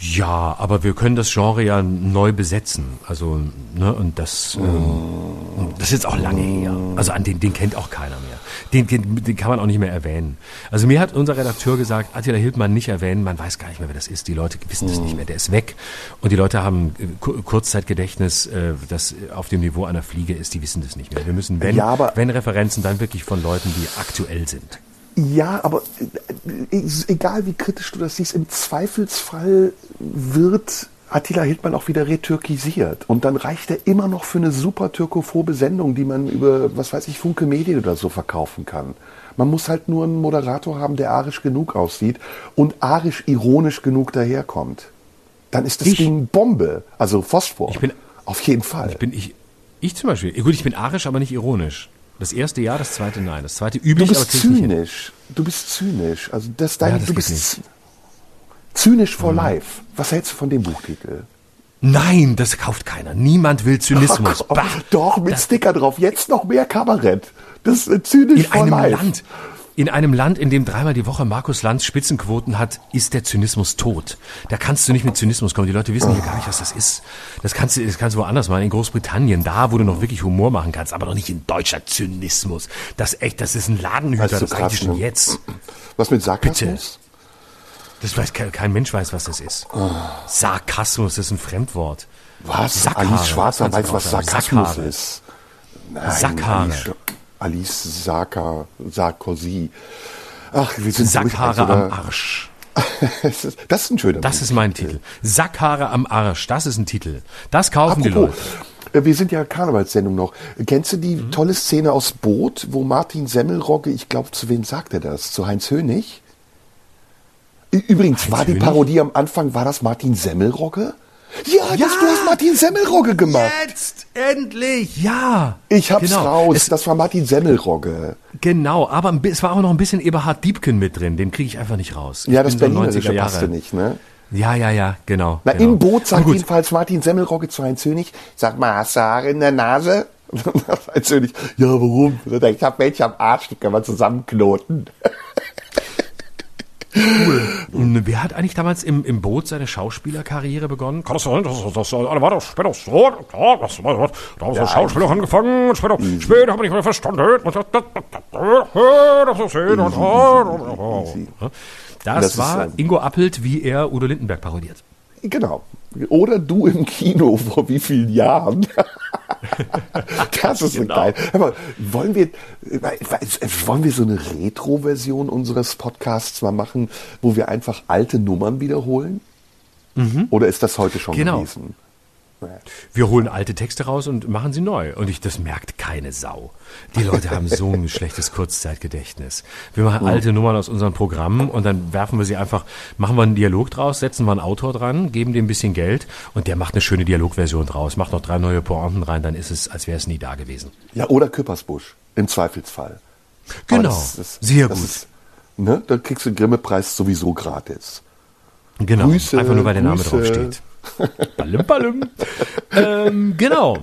Ja, aber wir können das Genre ja neu besetzen. Also, ne, und das, ähm, das ist jetzt auch lange her. Also an den, den kennt auch keiner mehr. Den, den, den kann man auch nicht mehr erwähnen. Also mir hat unser Redakteur gesagt, Attila Hildmann nicht erwähnen, man weiß gar nicht mehr, wer das ist. Die Leute wissen das nicht mehr, der ist weg. Und die Leute haben äh, Ku- Kurzzeitgedächtnis, äh, das auf dem Niveau einer Fliege ist, die wissen das nicht mehr. Wir müssen, wenn, Ja, wenn Referenzen, dann wirklich von Leuten, die aktuell sind. Ja, aber äh, egal wie kritisch du das siehst, im Zweifelsfall wird Attila Hildmann auch wieder retürkisiert. Und dann reicht er immer noch für eine super türkophobe Sendung, die man über, was weiß ich, Funke Medien oder so verkaufen kann. Man muss halt nur einen Moderator haben, der arisch genug aussieht und arisch-ironisch genug daherkommt. Dann ist das Ich? Ding Bombe, also Phosphor. Ich bin- Auf jeden Fall. Ich bin ich, ich zum Beispiel. Gut, ich bin arisch, aber nicht ironisch. Das erste ja, das zweite nein. Das zweite Du üblich, aber bist nicht hin. zynisch. Du bist zynisch. Also das dein, Ja, das du bist nicht. Zynisch for life. Was hältst du von dem Buchtitel? Nein, das kauft keiner. Niemand will Zynismus. Bah. doch, mit Sticker drauf. Jetzt noch mehr Kabarett. Das ist äh, zynisch In for einem life. Land, in einem Land, in dem dreimal die Woche Markus Lanz Spitzenquoten hat, ist der Zynismus tot. Da kannst du nicht mit Zynismus kommen. Die Leute wissen hier gar nicht, was das ist. Das kannst du, das kannst du woanders machen. In Großbritannien, da, wo du noch wirklich Humor machen kannst, aber doch nicht in deutscher Zynismus. Das echt, das ist ein Ladenhüter. Du, das reicht schon jetzt. Was mit Sarkasmus? Das weiß kein, kein Mensch weiß, was das ist. Sarkasmus, das ist ein Fremdwort. Was? Sackhaare, Alice Schwarzer weiß, was. Sarkasmus Sackhaare. ist. Nein, Sackhaare. Alice, Alice Sarka, Sarkozy. Ach, wir sind Sackhaare am Arsch. da- Das ist ein schöner Das ist mein Titel. Sackhaare am Arsch. Das ist ein Titel. Das kaufen die Apropos, Leute. Äh, Wir sind ja Karnevalssendung noch. Kennst du die tolle Szene aus Boot, wo Martin Semmelrogge, ich glaube, zu wem sagt er das? Zu Heinz Hönig? Übrigens, war die? Parodie am Anfang, war das Martin Semmelrogge? Ja, das, du hast Martin Semmelrogge gemacht. Jetzt endlich, ja. Ich hab's genau. raus, Es, das war Martin Semmelrogge. genau, aber es war auch noch ein bisschen Eberhard Diebken mit drin. Den kriege ich einfach nicht raus. Ja, Ich das bin so Berlinerische 90er passte nicht, ne? Ja, ja, ja, genau. Na, genau. im Boot sagt jedenfalls Martin Semmelrogge zu Heinz Hönig, sag mal, hast du Haare in der Nase? Heinz Hönig, ja, warum? Ich hab welche am Arsch, die kann man zusammenknoten. Und Wer hat eigentlich damals im, im Boot seine Schauspielerkarriere begonnen? Kann das sein, dass das, das war das später so, das das, da haben so Schauspieler angefangen, und später, später habe ich nicht mehr verstanden, das, das, das, das, das, Das, Das war ähm, Ingo Appelt, wie er Udo Lindenberg parodiert. Genau. Oder du im Kino vor wie vielen Jahren? Das ist so geil. Aber wollen wir, wollen wir so eine Retro-Version unseres Podcasts mal machen, wo wir einfach alte Nummern wiederholen? Oder ist das heute schon Genau. gewesen? Wir holen alte Texte raus und machen sie neu. Und ich, das merkt keine Sau. Die Leute haben so ein schlechtes Kurzzeitgedächtnis. Wir machen alte Nummern aus unseren Programmen und dann werfen wir sie einfach, machen wir einen Dialog draus, setzen wir einen Autor dran, geben dem ein bisschen Geld und der macht eine schöne Dialogversion draus, macht noch drei neue Pointen rein, dann ist es, als wäre es nie da gewesen. Ja, oder Küppersbusch, im Zweifelsfall. Genau. Das- das- Sehr das gut. Ist, ne? Da kriegst du den Grimme-Preis sowieso gratis. Genau. Grüße, einfach nur, weil der Name Grüße. drauf steht. Ballim, ballim. ähm, genau.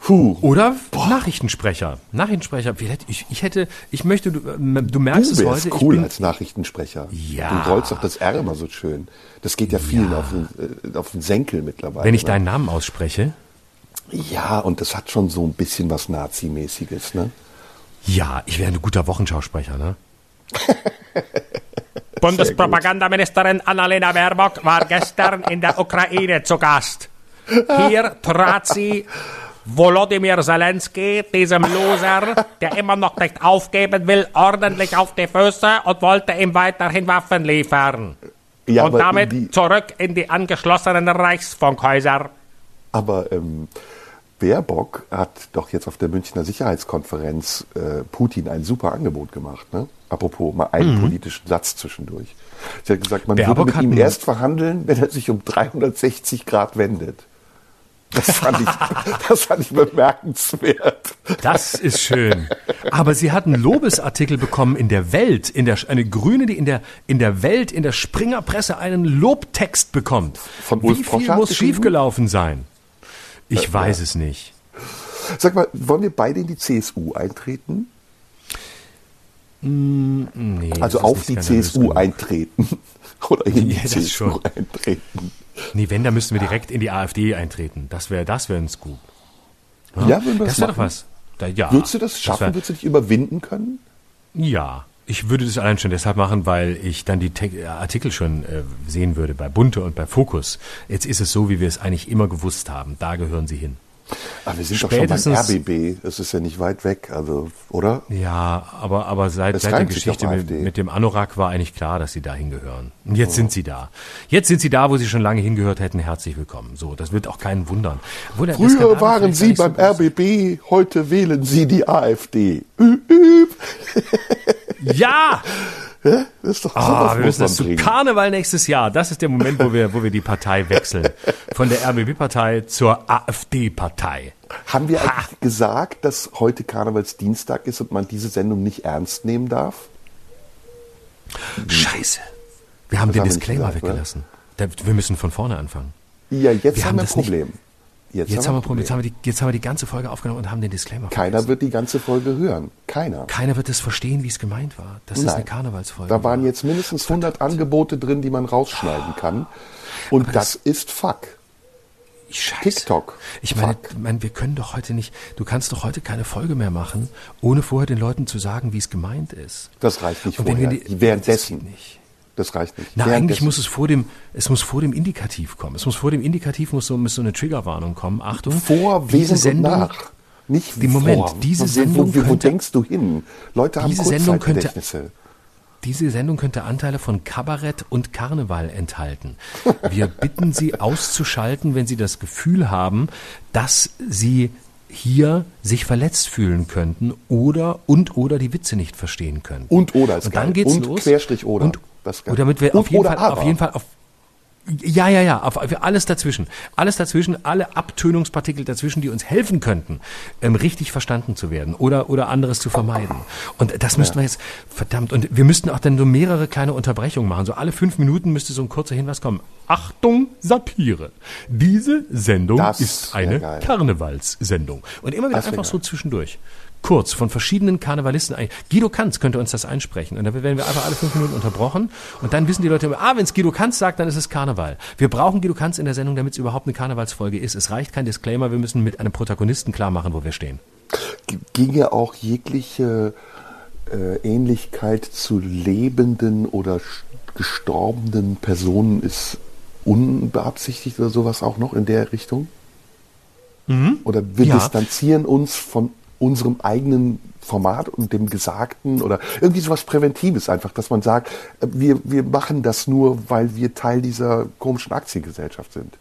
Puh. Oder Nachrichtensprecher. Nachrichtensprecher. Vielleicht- Ich, ich hätte, ich möchte, du, ähm, du merkst Du es wärst heute. cool bin, als Nachrichtensprecher. Ja. Du rollst doch das R immer so schön. Das geht ja vielen auf, den, äh, auf den Senkel mittlerweile. wenn ich ne? deinen Namen ausspreche, Ja, und das hat schon so ein bisschen was Nazimäßiges, ne? ja, ich wäre ein guter Wochenschausprecher, ne? Bundespropagandaministerin Annalena Baerbock war gestern in der Ukraine zu Gast. Hier trat sie Volodymyr Zelensky, diesem Loser, der immer noch nicht aufgeben will, ordentlich auf die Füße und wollte ihm weiterhin Waffen liefern. Ja, und damit zurück in die angeschlossenen Reichsfunkhäuser. Aber ähm, Baerbock hat doch jetzt auf der Münchner Sicherheitskonferenz äh, Putin ein super Angebot gemacht. Ne? Apropos mal einen politischen Satz zwischendurch. Sie hat gesagt, man Mhm. Baerbock würde mit ihm erst verhandeln, wenn er sich um 360 Grad wendet. Das fand ich, das fand ich bemerkenswert. Das ist schön. Aber sie hat einen Lobesartikel bekommen in der Welt, in der, eine Grüne, die in der, in der Welt, in der Springerpresse einen Lobtext bekommt. Von Ulf Wie viel muss schiefgelaufen sein? Ich weiß es nicht. Sag mal, wollen wir beide in die CSU eintreten? Nee, Also das auf die CSU eintreten. Oder in die Ja, das CSU schon. eintreten. Nee, wenn, dann müssten wir direkt in die AfD eintreten. Das wäre das wäre ein Scoop. Ja, wenn wir Das das wäre doch was. Da, ja, Würdest du das schaffen? wär- Würdest du dich überwinden können? Ja, ich würde das allein schon deshalb machen, weil ich dann die Te Artikel schon äh, sehen würde bei Bunte und bei Fokus. Jetzt ist es so, wie wir es eigentlich immer gewusst haben. Da gehören sie hin. Aber wir sind doch schon beim Spätestens- RBB. Das ist ja nicht weit weg, also, oder? Ja, aber, aber seit, Es seit der Geschichte mit, mit dem Anorak war eigentlich klar, dass sie da hingehören. Und jetzt sind sie da. Jetzt sind sie da, wo sie schon lange hingehört hätten. Herzlich willkommen. So, das wird auch keinen wundern. Obwohl Früher waren Sie beim so RBB, heute wählen Sie die AfD. Üb, üb. ist. Ja! Das ist doch Ah, wir müssen das zu. Karneval nächstes Jahr. Das ist der Moment, wo wir, wo wir die Partei wechseln. Von der RBB-Partei zur AfD-Partei. Haben wir eigentlich gesagt, dass heute Karnevalsdienstag ist und man diese Sendung nicht ernst nehmen darf? Scheiße. Wir haben Das den haben Disclaimer gesagt, weggelassen. Da, wir müssen von vorne anfangen. Ja, jetzt Wir haben haben wir ein das nicht- Problem. Jetzt, Jetzt haben, wir, Problem. jetzt, haben wir die, jetzt haben wir die ganze Folge aufgenommen und haben den Disclaimer Keiner vergessen. wird die ganze Folge hören. Keiner. Keiner wird es verstehen, wie es gemeint war. Das ist Nein. eine Karnevalsfolge. Da waren jetzt mindestens 100 Angebote drin, die man rausschneiden kann. Und das, ist Fuck. Scheiße. TikTok. Ich meine, Fuck. mein, wir können doch heute nicht, du kannst doch heute keine Folge mehr machen, ohne vorher den Leuten zu sagen, wie es gemeint ist. Das reicht nicht Und wenn vorher. die- Währenddessen. Das geht nicht. Das reicht nicht. Na, eigentlich muss es vor dem, es muss vor dem Indikativ kommen. Es muss vor dem Indikativ muss so, muss so eine Triggerwarnung kommen. Achtung. vor, diese während Sendung, und nach. Nicht Die Moment, vor. diese Wo- Sendung wo, wo, wo könnte- denkst du hin? Leute haben Diese Sendung könnte-. Diese Sendung könnte Anteile von Kabarett und Karneval enthalten. Wir bitten Sie auszuschalten, wenn Sie das Gefühl haben, dass Sie hier sich verletzt fühlen könnten oder und oder die Witze nicht verstehen können. Und oder ist und dann geil. geht's und los. Querstrich oder. Und, Das und damit wir auf jeden, Fall, auf jeden Fall auf ja, ja, ja, auf, auf alles dazwischen. Alles dazwischen, alle Abtönungspartikel dazwischen, die uns helfen könnten, ähm, richtig verstanden zu werden oder, oder anderes zu vermeiden. Und das müssten wir jetzt, verdammt, und wir müssten auch dann so mehrere kleine Unterbrechungen machen. So alle fünf Minuten müsste so ein kurzer Hinweis kommen. Achtung, Satire. Diese Sendung Das ist eine. Karnevalssendung. Und immer wieder Das einfach so zwischendurch. Kurz von verschiedenen Karnevalisten. ein- Guido Kanz könnte uns das einsprechen. Und dann werden wir einfach alle fünf Minuten unterbrochen. Und dann wissen die Leute, ah, wenn es Guido Kanz sagt, dann ist es Karneval. Wir brauchen Guido Kanz in der Sendung, damit es überhaupt eine Karnevalsfolge ist. Es reicht kein Disclaimer, wir müssen mit einem Protagonisten klar machen, wo wir stehen. Ginge auch jegliche äh, Ähnlichkeit zu lebenden oder gestorbenen Personen ist unbeabsichtigt oder sowas auch noch in der Richtung? Oder wir Ja. distanzieren uns von unserem eigenen Format und dem Gesagten oder irgendwie sowas Präventives einfach, dass man sagt, äh, wir, wir machen das nur, weil wir Teil dieser komischen Aktiengesellschaft sind.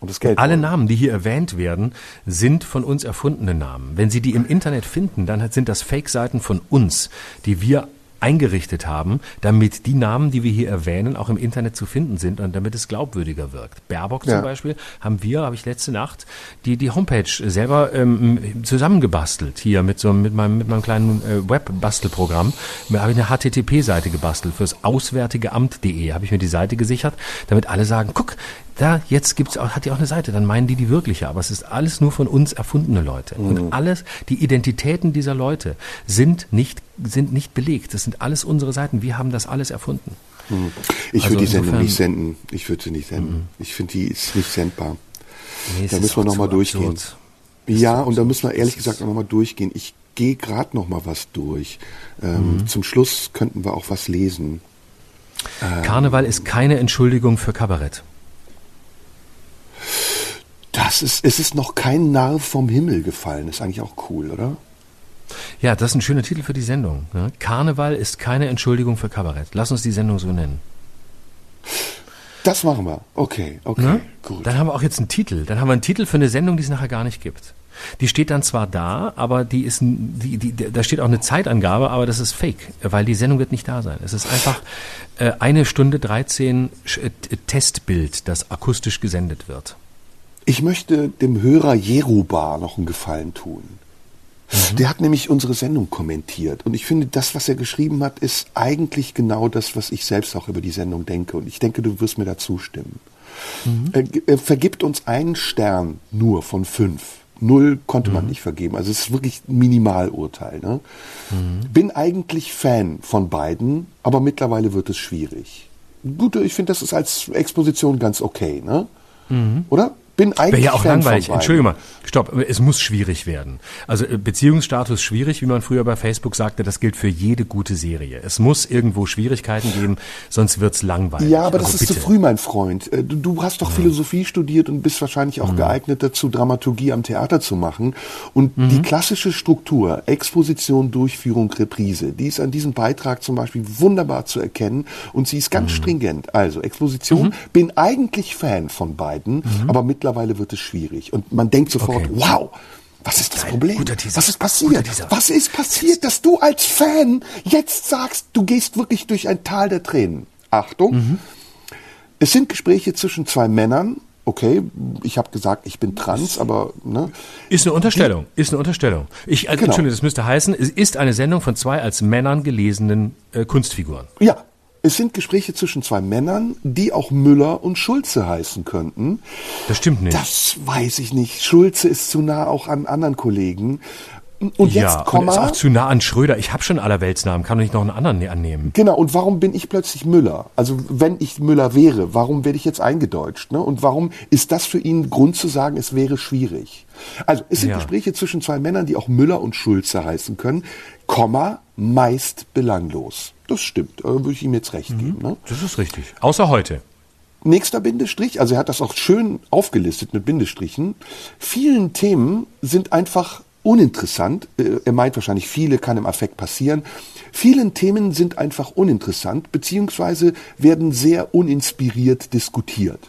Und das Geld Alle. Namen, die hier erwähnt werden, sind von uns erfundene Namen. Wenn Sie die im Internet finden, dann sind das Fake-Seiten von uns, die wir eingerichtet haben, damit die Namen, die wir hier erwähnen, auch im Internet zu finden sind und damit es glaubwürdiger wirkt. Baerbock Ja. zum Beispiel haben wir, habe ich letzte Nacht, die, die Homepage selber ähm, zusammengebastelt hier mit so mit meinem, mit meinem kleinen äh, Web-Bastelprogramm. Da habe ich eine HTTP-Seite gebastelt fürs auswärtige Amt.de. Habe ich mir die Seite gesichert, damit alle sagen, guck, da jetzt gibt's auch, hat die auch eine Seite, dann meinen die die wirkliche, aber es ist alles nur von uns erfundene Leute. Und alles, die Identitäten dieser Leute sind nicht, sind nicht belegt. Das sind alles unsere Seiten. Wir haben das alles erfunden. Ich Also würde die Sendung nicht senden. Ich würde sie nicht senden. Ich finde, die ist nicht sendbar. Nee, Da müssen wir auch noch mal zu durchgehen. absurd. Ja, und da müssen wir ehrlich gesagt noch mal durchgehen. Ich gehe gerade noch mal was durch. Ähm, Mhm. Zum Schluss könnten wir auch was lesen. Karneval ist keine Entschuldigung für Kabarett. Das ist, es ist noch kein Narr vom Himmel gefallen. Ist eigentlich auch cool, oder? Ja, das ist ein schöner Titel für die Sendung. Ne? Karneval ist keine Entschuldigung für Kabarett. Lass uns die Sendung so nennen. Das machen wir. Okay, okay, Ne? gut. Dann haben wir auch jetzt einen Titel. Dann haben wir einen Titel für eine Sendung, die es nachher gar nicht gibt. Die steht dann zwar da, aber die ist, die, die, da steht auch eine Zeitangabe, aber das ist fake, weil die Sendung wird nicht da sein. Es ist einfach äh, eine Stunde 13 Sch- äh, Testbild, das akustisch gesendet wird. Ich möchte dem Hörer Jeruba noch einen Gefallen tun. Der hat nämlich unsere Sendung kommentiert. Und ich finde, das, was er geschrieben hat, ist eigentlich genau das, was ich selbst auch über die Sendung denke. Und ich denke, du wirst mir da zustimmen. Er, ge- er vergibt uns einen Stern nur von fünf. Null konnte man nicht vergeben. Also es ist wirklich ein Minimalurteil. Ne? Bin eigentlich Fan von beiden, aber mittlerweile wird es schwierig. Gut, ich finde, das ist als Exposition ganz okay. Ne? Oder? Bin eigentlich Wäre ja auch Fan langweilig. Entschuldigung mal, stopp, es muss schwierig werden. Also äh, Beziehungsstatus schwierig, wie man früher bei Facebook sagte, das gilt für jede gute Serie. Es muss irgendwo Schwierigkeiten geben, sonst wird's langweilig. Ja, aber das also ist zu bitte. früh, mein Freund. Äh, Du, du hast doch Philosophie studiert und bist wahrscheinlich Mhm. auch geeignet dazu, Dramaturgie am Theater zu machen. Und Mhm. die klassische Struktur, Exposition, Durchführung, Reprise, die ist an diesem Beitrag zum Beispiel wunderbar zu erkennen und sie ist ganz Mhm. stringent. Also Exposition, bin eigentlich Fan von beiden, aber mittlerweile wird es schwierig. Und man denkt sofort. Okay. wow, was ist das Problem? guter Teaser. Was ist passiert? Was ist passiert, dass du als Fan jetzt sagst, du gehst wirklich durch ein Tal der Tränen? Achtung, Mhm. es sind Gespräche zwischen zwei Männern. Okay, ich habe gesagt, ich bin trans, aber ne, Ist eine Unterstellung, ist eine Unterstellung. Ich, äh, Genau. Entschuldigung, das müsste heißen, es ist eine Sendung von zwei als Männern gelesenen äh, Kunstfiguren. ja, es sind Gespräche zwischen zwei Männern, die auch Müller und Schulze heißen könnten. Das stimmt nicht. Das weiß ich nicht. Schulze ist zu nah auch an anderen Kollegen. Und ja, jetzt und Komma. ist auch zu nah an Schröder. Ich habe schon Allerweltsnamen, kann doch nicht noch einen anderen ne- annehmen. Genau, und warum bin ich plötzlich Müller? Also wenn ich Müller wäre, warum werde ich jetzt eingedeutscht? Ne? Und warum ist das für ihn Grund zu sagen, es wäre schwierig? Also es sind Ja. Gespräche zwischen zwei Männern, die auch Müller und Schulze heißen können, Komma, meist belanglos. Das stimmt, da würde ich ihm jetzt recht geben. Ne? Das ist richtig. Außer heute. Nächster Bindestrich, also er hat das auch schön aufgelistet mit Bindestrichen. Vielen Themen sind einfach uninteressant. Äh, Er meint wahrscheinlich, viele kann im Affekt passieren. Vielen Themen sind einfach uninteressant, beziehungsweise werden sehr uninspiriert diskutiert.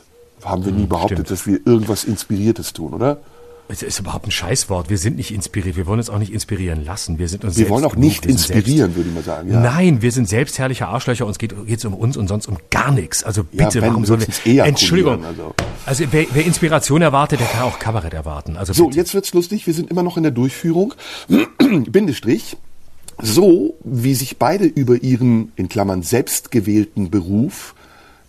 Haben wir nie behauptet, stimmt. dass wir irgendwas Inspiriertes tun, oder? Es ist überhaupt ein Scheißwort. Wir sind nicht inspiriert. Wir wollen uns auch nicht inspirieren lassen. Wir sind uns Wir wollen auch genug. nicht inspirieren, würde ich mal sagen. Ja. Nein, wir sind selbstherrliche Arschlöcher. Uns geht es um uns und sonst um gar nichts. Also Ja, bitte, wenn, warum sollen wir? ejakulieren, Entschuldigung. also. Also, wer, wer Inspiration erwartet, der kann auch Kabarett erwarten. Also So, bitte. jetzt wird's lustig. Wir sind immer noch in der Durchführung. Bindestrich. So, wie sich beide über ihren, in Klammern, selbstgewählten Beruf,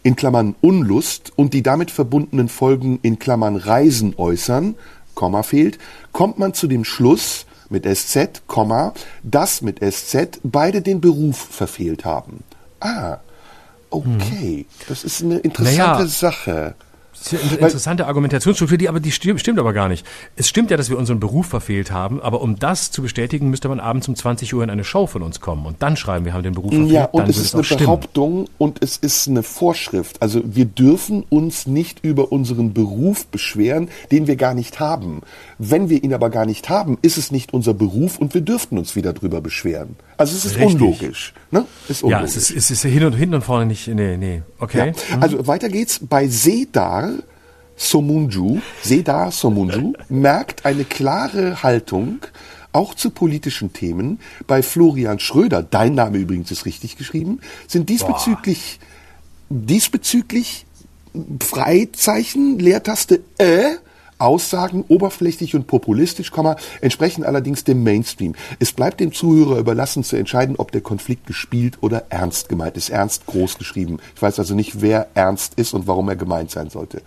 in Klammern Unlust und die damit verbundenen Folgen, in Klammern Reisen äußern, Komma fehlt, kommt man zu dem Schluss mit SZ, Komma, dass mit SZ beide den Beruf verfehlt haben. Ah, okay. Das ist eine interessante Hm. Naja. Sache. Das ist eine interessante Argumentationsstruktur, die aber die stimmt, stimmt aber gar nicht. Es stimmt ja, dass wir unseren Beruf verfehlt haben, aber um das zu bestätigen, müsste man abends um 20 Uhr in eine Show von uns kommen und dann schreiben, wir haben den Beruf verfehlt. Ja, und es ist auch eine stimmen. Behauptung und es ist eine Vorschrift. Also wir dürfen uns nicht über unseren Beruf beschweren, den wir gar nicht haben. Wenn wir ihn aber gar nicht haben, ist es nicht unser Beruf und wir dürften uns wieder drüber beschweren. Also es ist Richtig. unlogisch. Ne? Ist Ja, unlogisch. es ist, es ist hin und hinten und vorne nicht, nee, nee, okay. Ja. Also weiter geht's. Bei Sedar Somunju, Sedar Somunju merkt eine klare Haltung auch zu politischen Themen. Bei Florian Schröder, dein Name übrigens ist richtig geschrieben, sind diesbezüglich, diesbezüglich Freizeichen, Leertaste äh, Aussagen oberflächlich und populistisch, entsprechen allerdings dem Mainstream. Es bleibt dem Zuhörer überlassen zu entscheiden, ob der Konflikt gespielt oder ernst gemeint ist. Ernst groß geschrieben. Ich weiß also nicht, wer ernst ist und warum er gemeint sein sollte.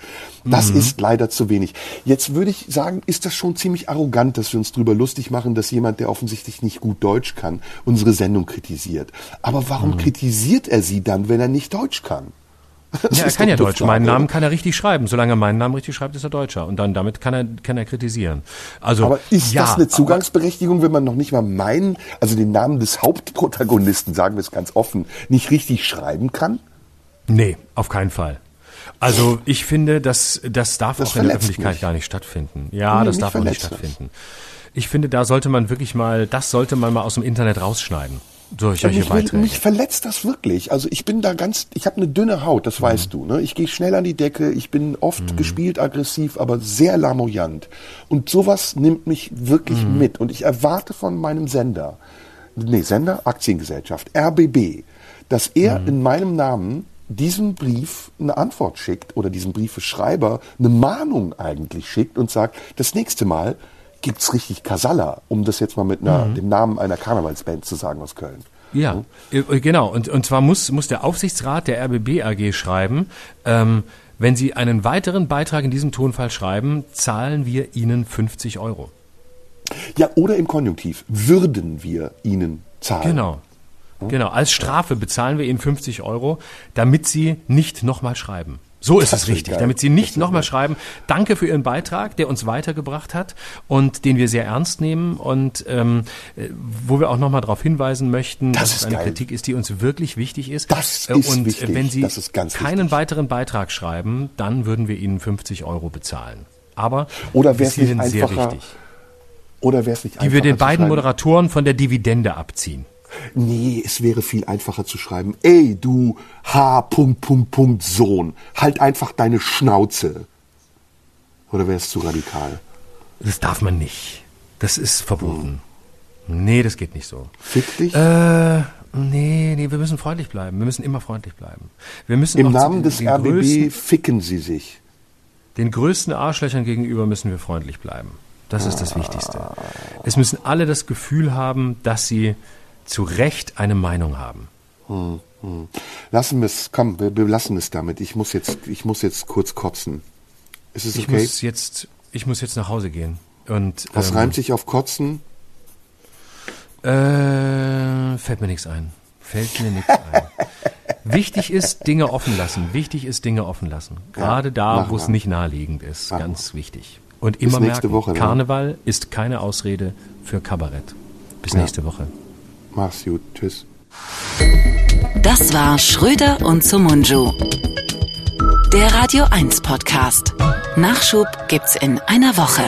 Das ist leider zu wenig. Jetzt würde ich sagen, ist das schon ziemlich arrogant, dass wir uns drüber lustig machen, dass jemand, der offensichtlich nicht gut Deutsch kann, unsere Sendung kritisiert. Aber warum kritisiert er sie dann, wenn er nicht Deutsch kann? Das Ja, er kann ja Deutsch. Frage, Meinen Namen kann er richtig schreiben. Solange er meinen Namen richtig schreibt, ist er Deutscher. Und dann damit kann er, kann er kritisieren. Also, Aber ist ja, das eine Zugangsberechtigung, wenn man noch nicht mal meinen, also den Namen des Hauptprotagonisten, sagen wir es ganz offen, nicht richtig schreiben kann? Nee, auf keinen Fall. Also ich finde, das, das darf Das auch in der Öffentlichkeit mich. gar nicht stattfinden. Ja, Nee, das darf auch nicht stattfinden. Ich finde, da sollte man wirklich mal, das sollte man mal aus dem Internet rausschneiden. Durch solche mich, Beiträge. mich verletzt das wirklich. Also ich bin da ganz, ich habe eine dünne Haut, das weißt du. Ne? Ich gehe schnell an die Decke, ich bin oft gespielt aggressiv, aber sehr lamoyant. Und sowas nimmt mich wirklich mit. Und ich erwarte von meinem Sender, nee, Sender, Aktiengesellschaft, RBB, dass er in meinem Namen diesem Brief eine Antwort schickt oder diesem Briefeschreiber eine Mahnung eigentlich schickt und sagt, das nächste Mal gibt's richtig Kasala, um das jetzt mal mit einer, dem Namen einer Karnevalsband zu sagen aus Köln. Ja, äh, genau. Und, und zwar muss, muss der Aufsichtsrat der RBB AG schreiben, ähm, wenn Sie einen weiteren Beitrag in diesem Tonfall schreiben, zahlen wir Ihnen 50 Euro. Ja, oder im Konjunktiv. Würden wir Ihnen zahlen. Genau. Genau. Als Strafe bezahlen wir Ihnen 50 Euro, damit Sie nicht nochmal schreiben. So ist Das es richtig. geil. Damit Sie nicht nochmal schreiben. Danke für Ihren Beitrag, der uns weitergebracht hat und den wir sehr ernst nehmen und ähm, äh, wo wir auch nochmal darauf hinweisen möchten, Das dass es eine geil. Kritik ist, die uns wirklich wichtig ist. Das Äh, ist und wichtig. wenn Sie keinen wichtig. weiteren Beitrag schreiben, dann würden wir Ihnen 50 Euro bezahlen. Aber Oder bis wär's nicht hierhin sehr einfacher, wichtig. Oder wäre es nicht Die wir den einfacher beiden? Moderatoren von der Dividende abziehen. Nee, es wäre viel einfacher zu schreiben. Ey, du H. Punkt, Punkt, Punkt, Sohn. Halt einfach deine Schnauze. Oder wäre es zu radikal? Das darf man nicht. Das ist verboten. Nee, das geht nicht so. Fick dich. Äh, nee, nee, wir müssen freundlich bleiben. Wir müssen immer freundlich bleiben. Wir müssen Im Namen des RBB Größten, ficken sie sich. den größten Arschlöchern gegenüber müssen wir freundlich bleiben. Das ist das Wichtigste. Es müssen alle das Gefühl haben, dass sie zu Recht eine Meinung haben. Lassen wir es, komm, wir, wir lassen es damit. Ich muss jetzt, ich muss jetzt kurz kotzen. Ist es Ich okay? muss jetzt, ich muss jetzt nach Hause gehen. Und Was ähm, reimt sich auf kotzen? Äh, fällt mir nichts ein. Fällt mir nichts ein. Wichtig ist, Dinge offen lassen. Wichtig ist, Dinge offen lassen. Gerade da, machen wo es nicht naheliegend ist. Machen Ganz wichtig. Und immer nächste merken, Woche, ne? Karneval ist keine Ausrede für Kabarett. Bis Ja. nächste Woche. Mach's gut. Tschüss. Das war Schröder und Sumunju. Der Radio 1 Podcast. Nachschub gibt's in einer Woche.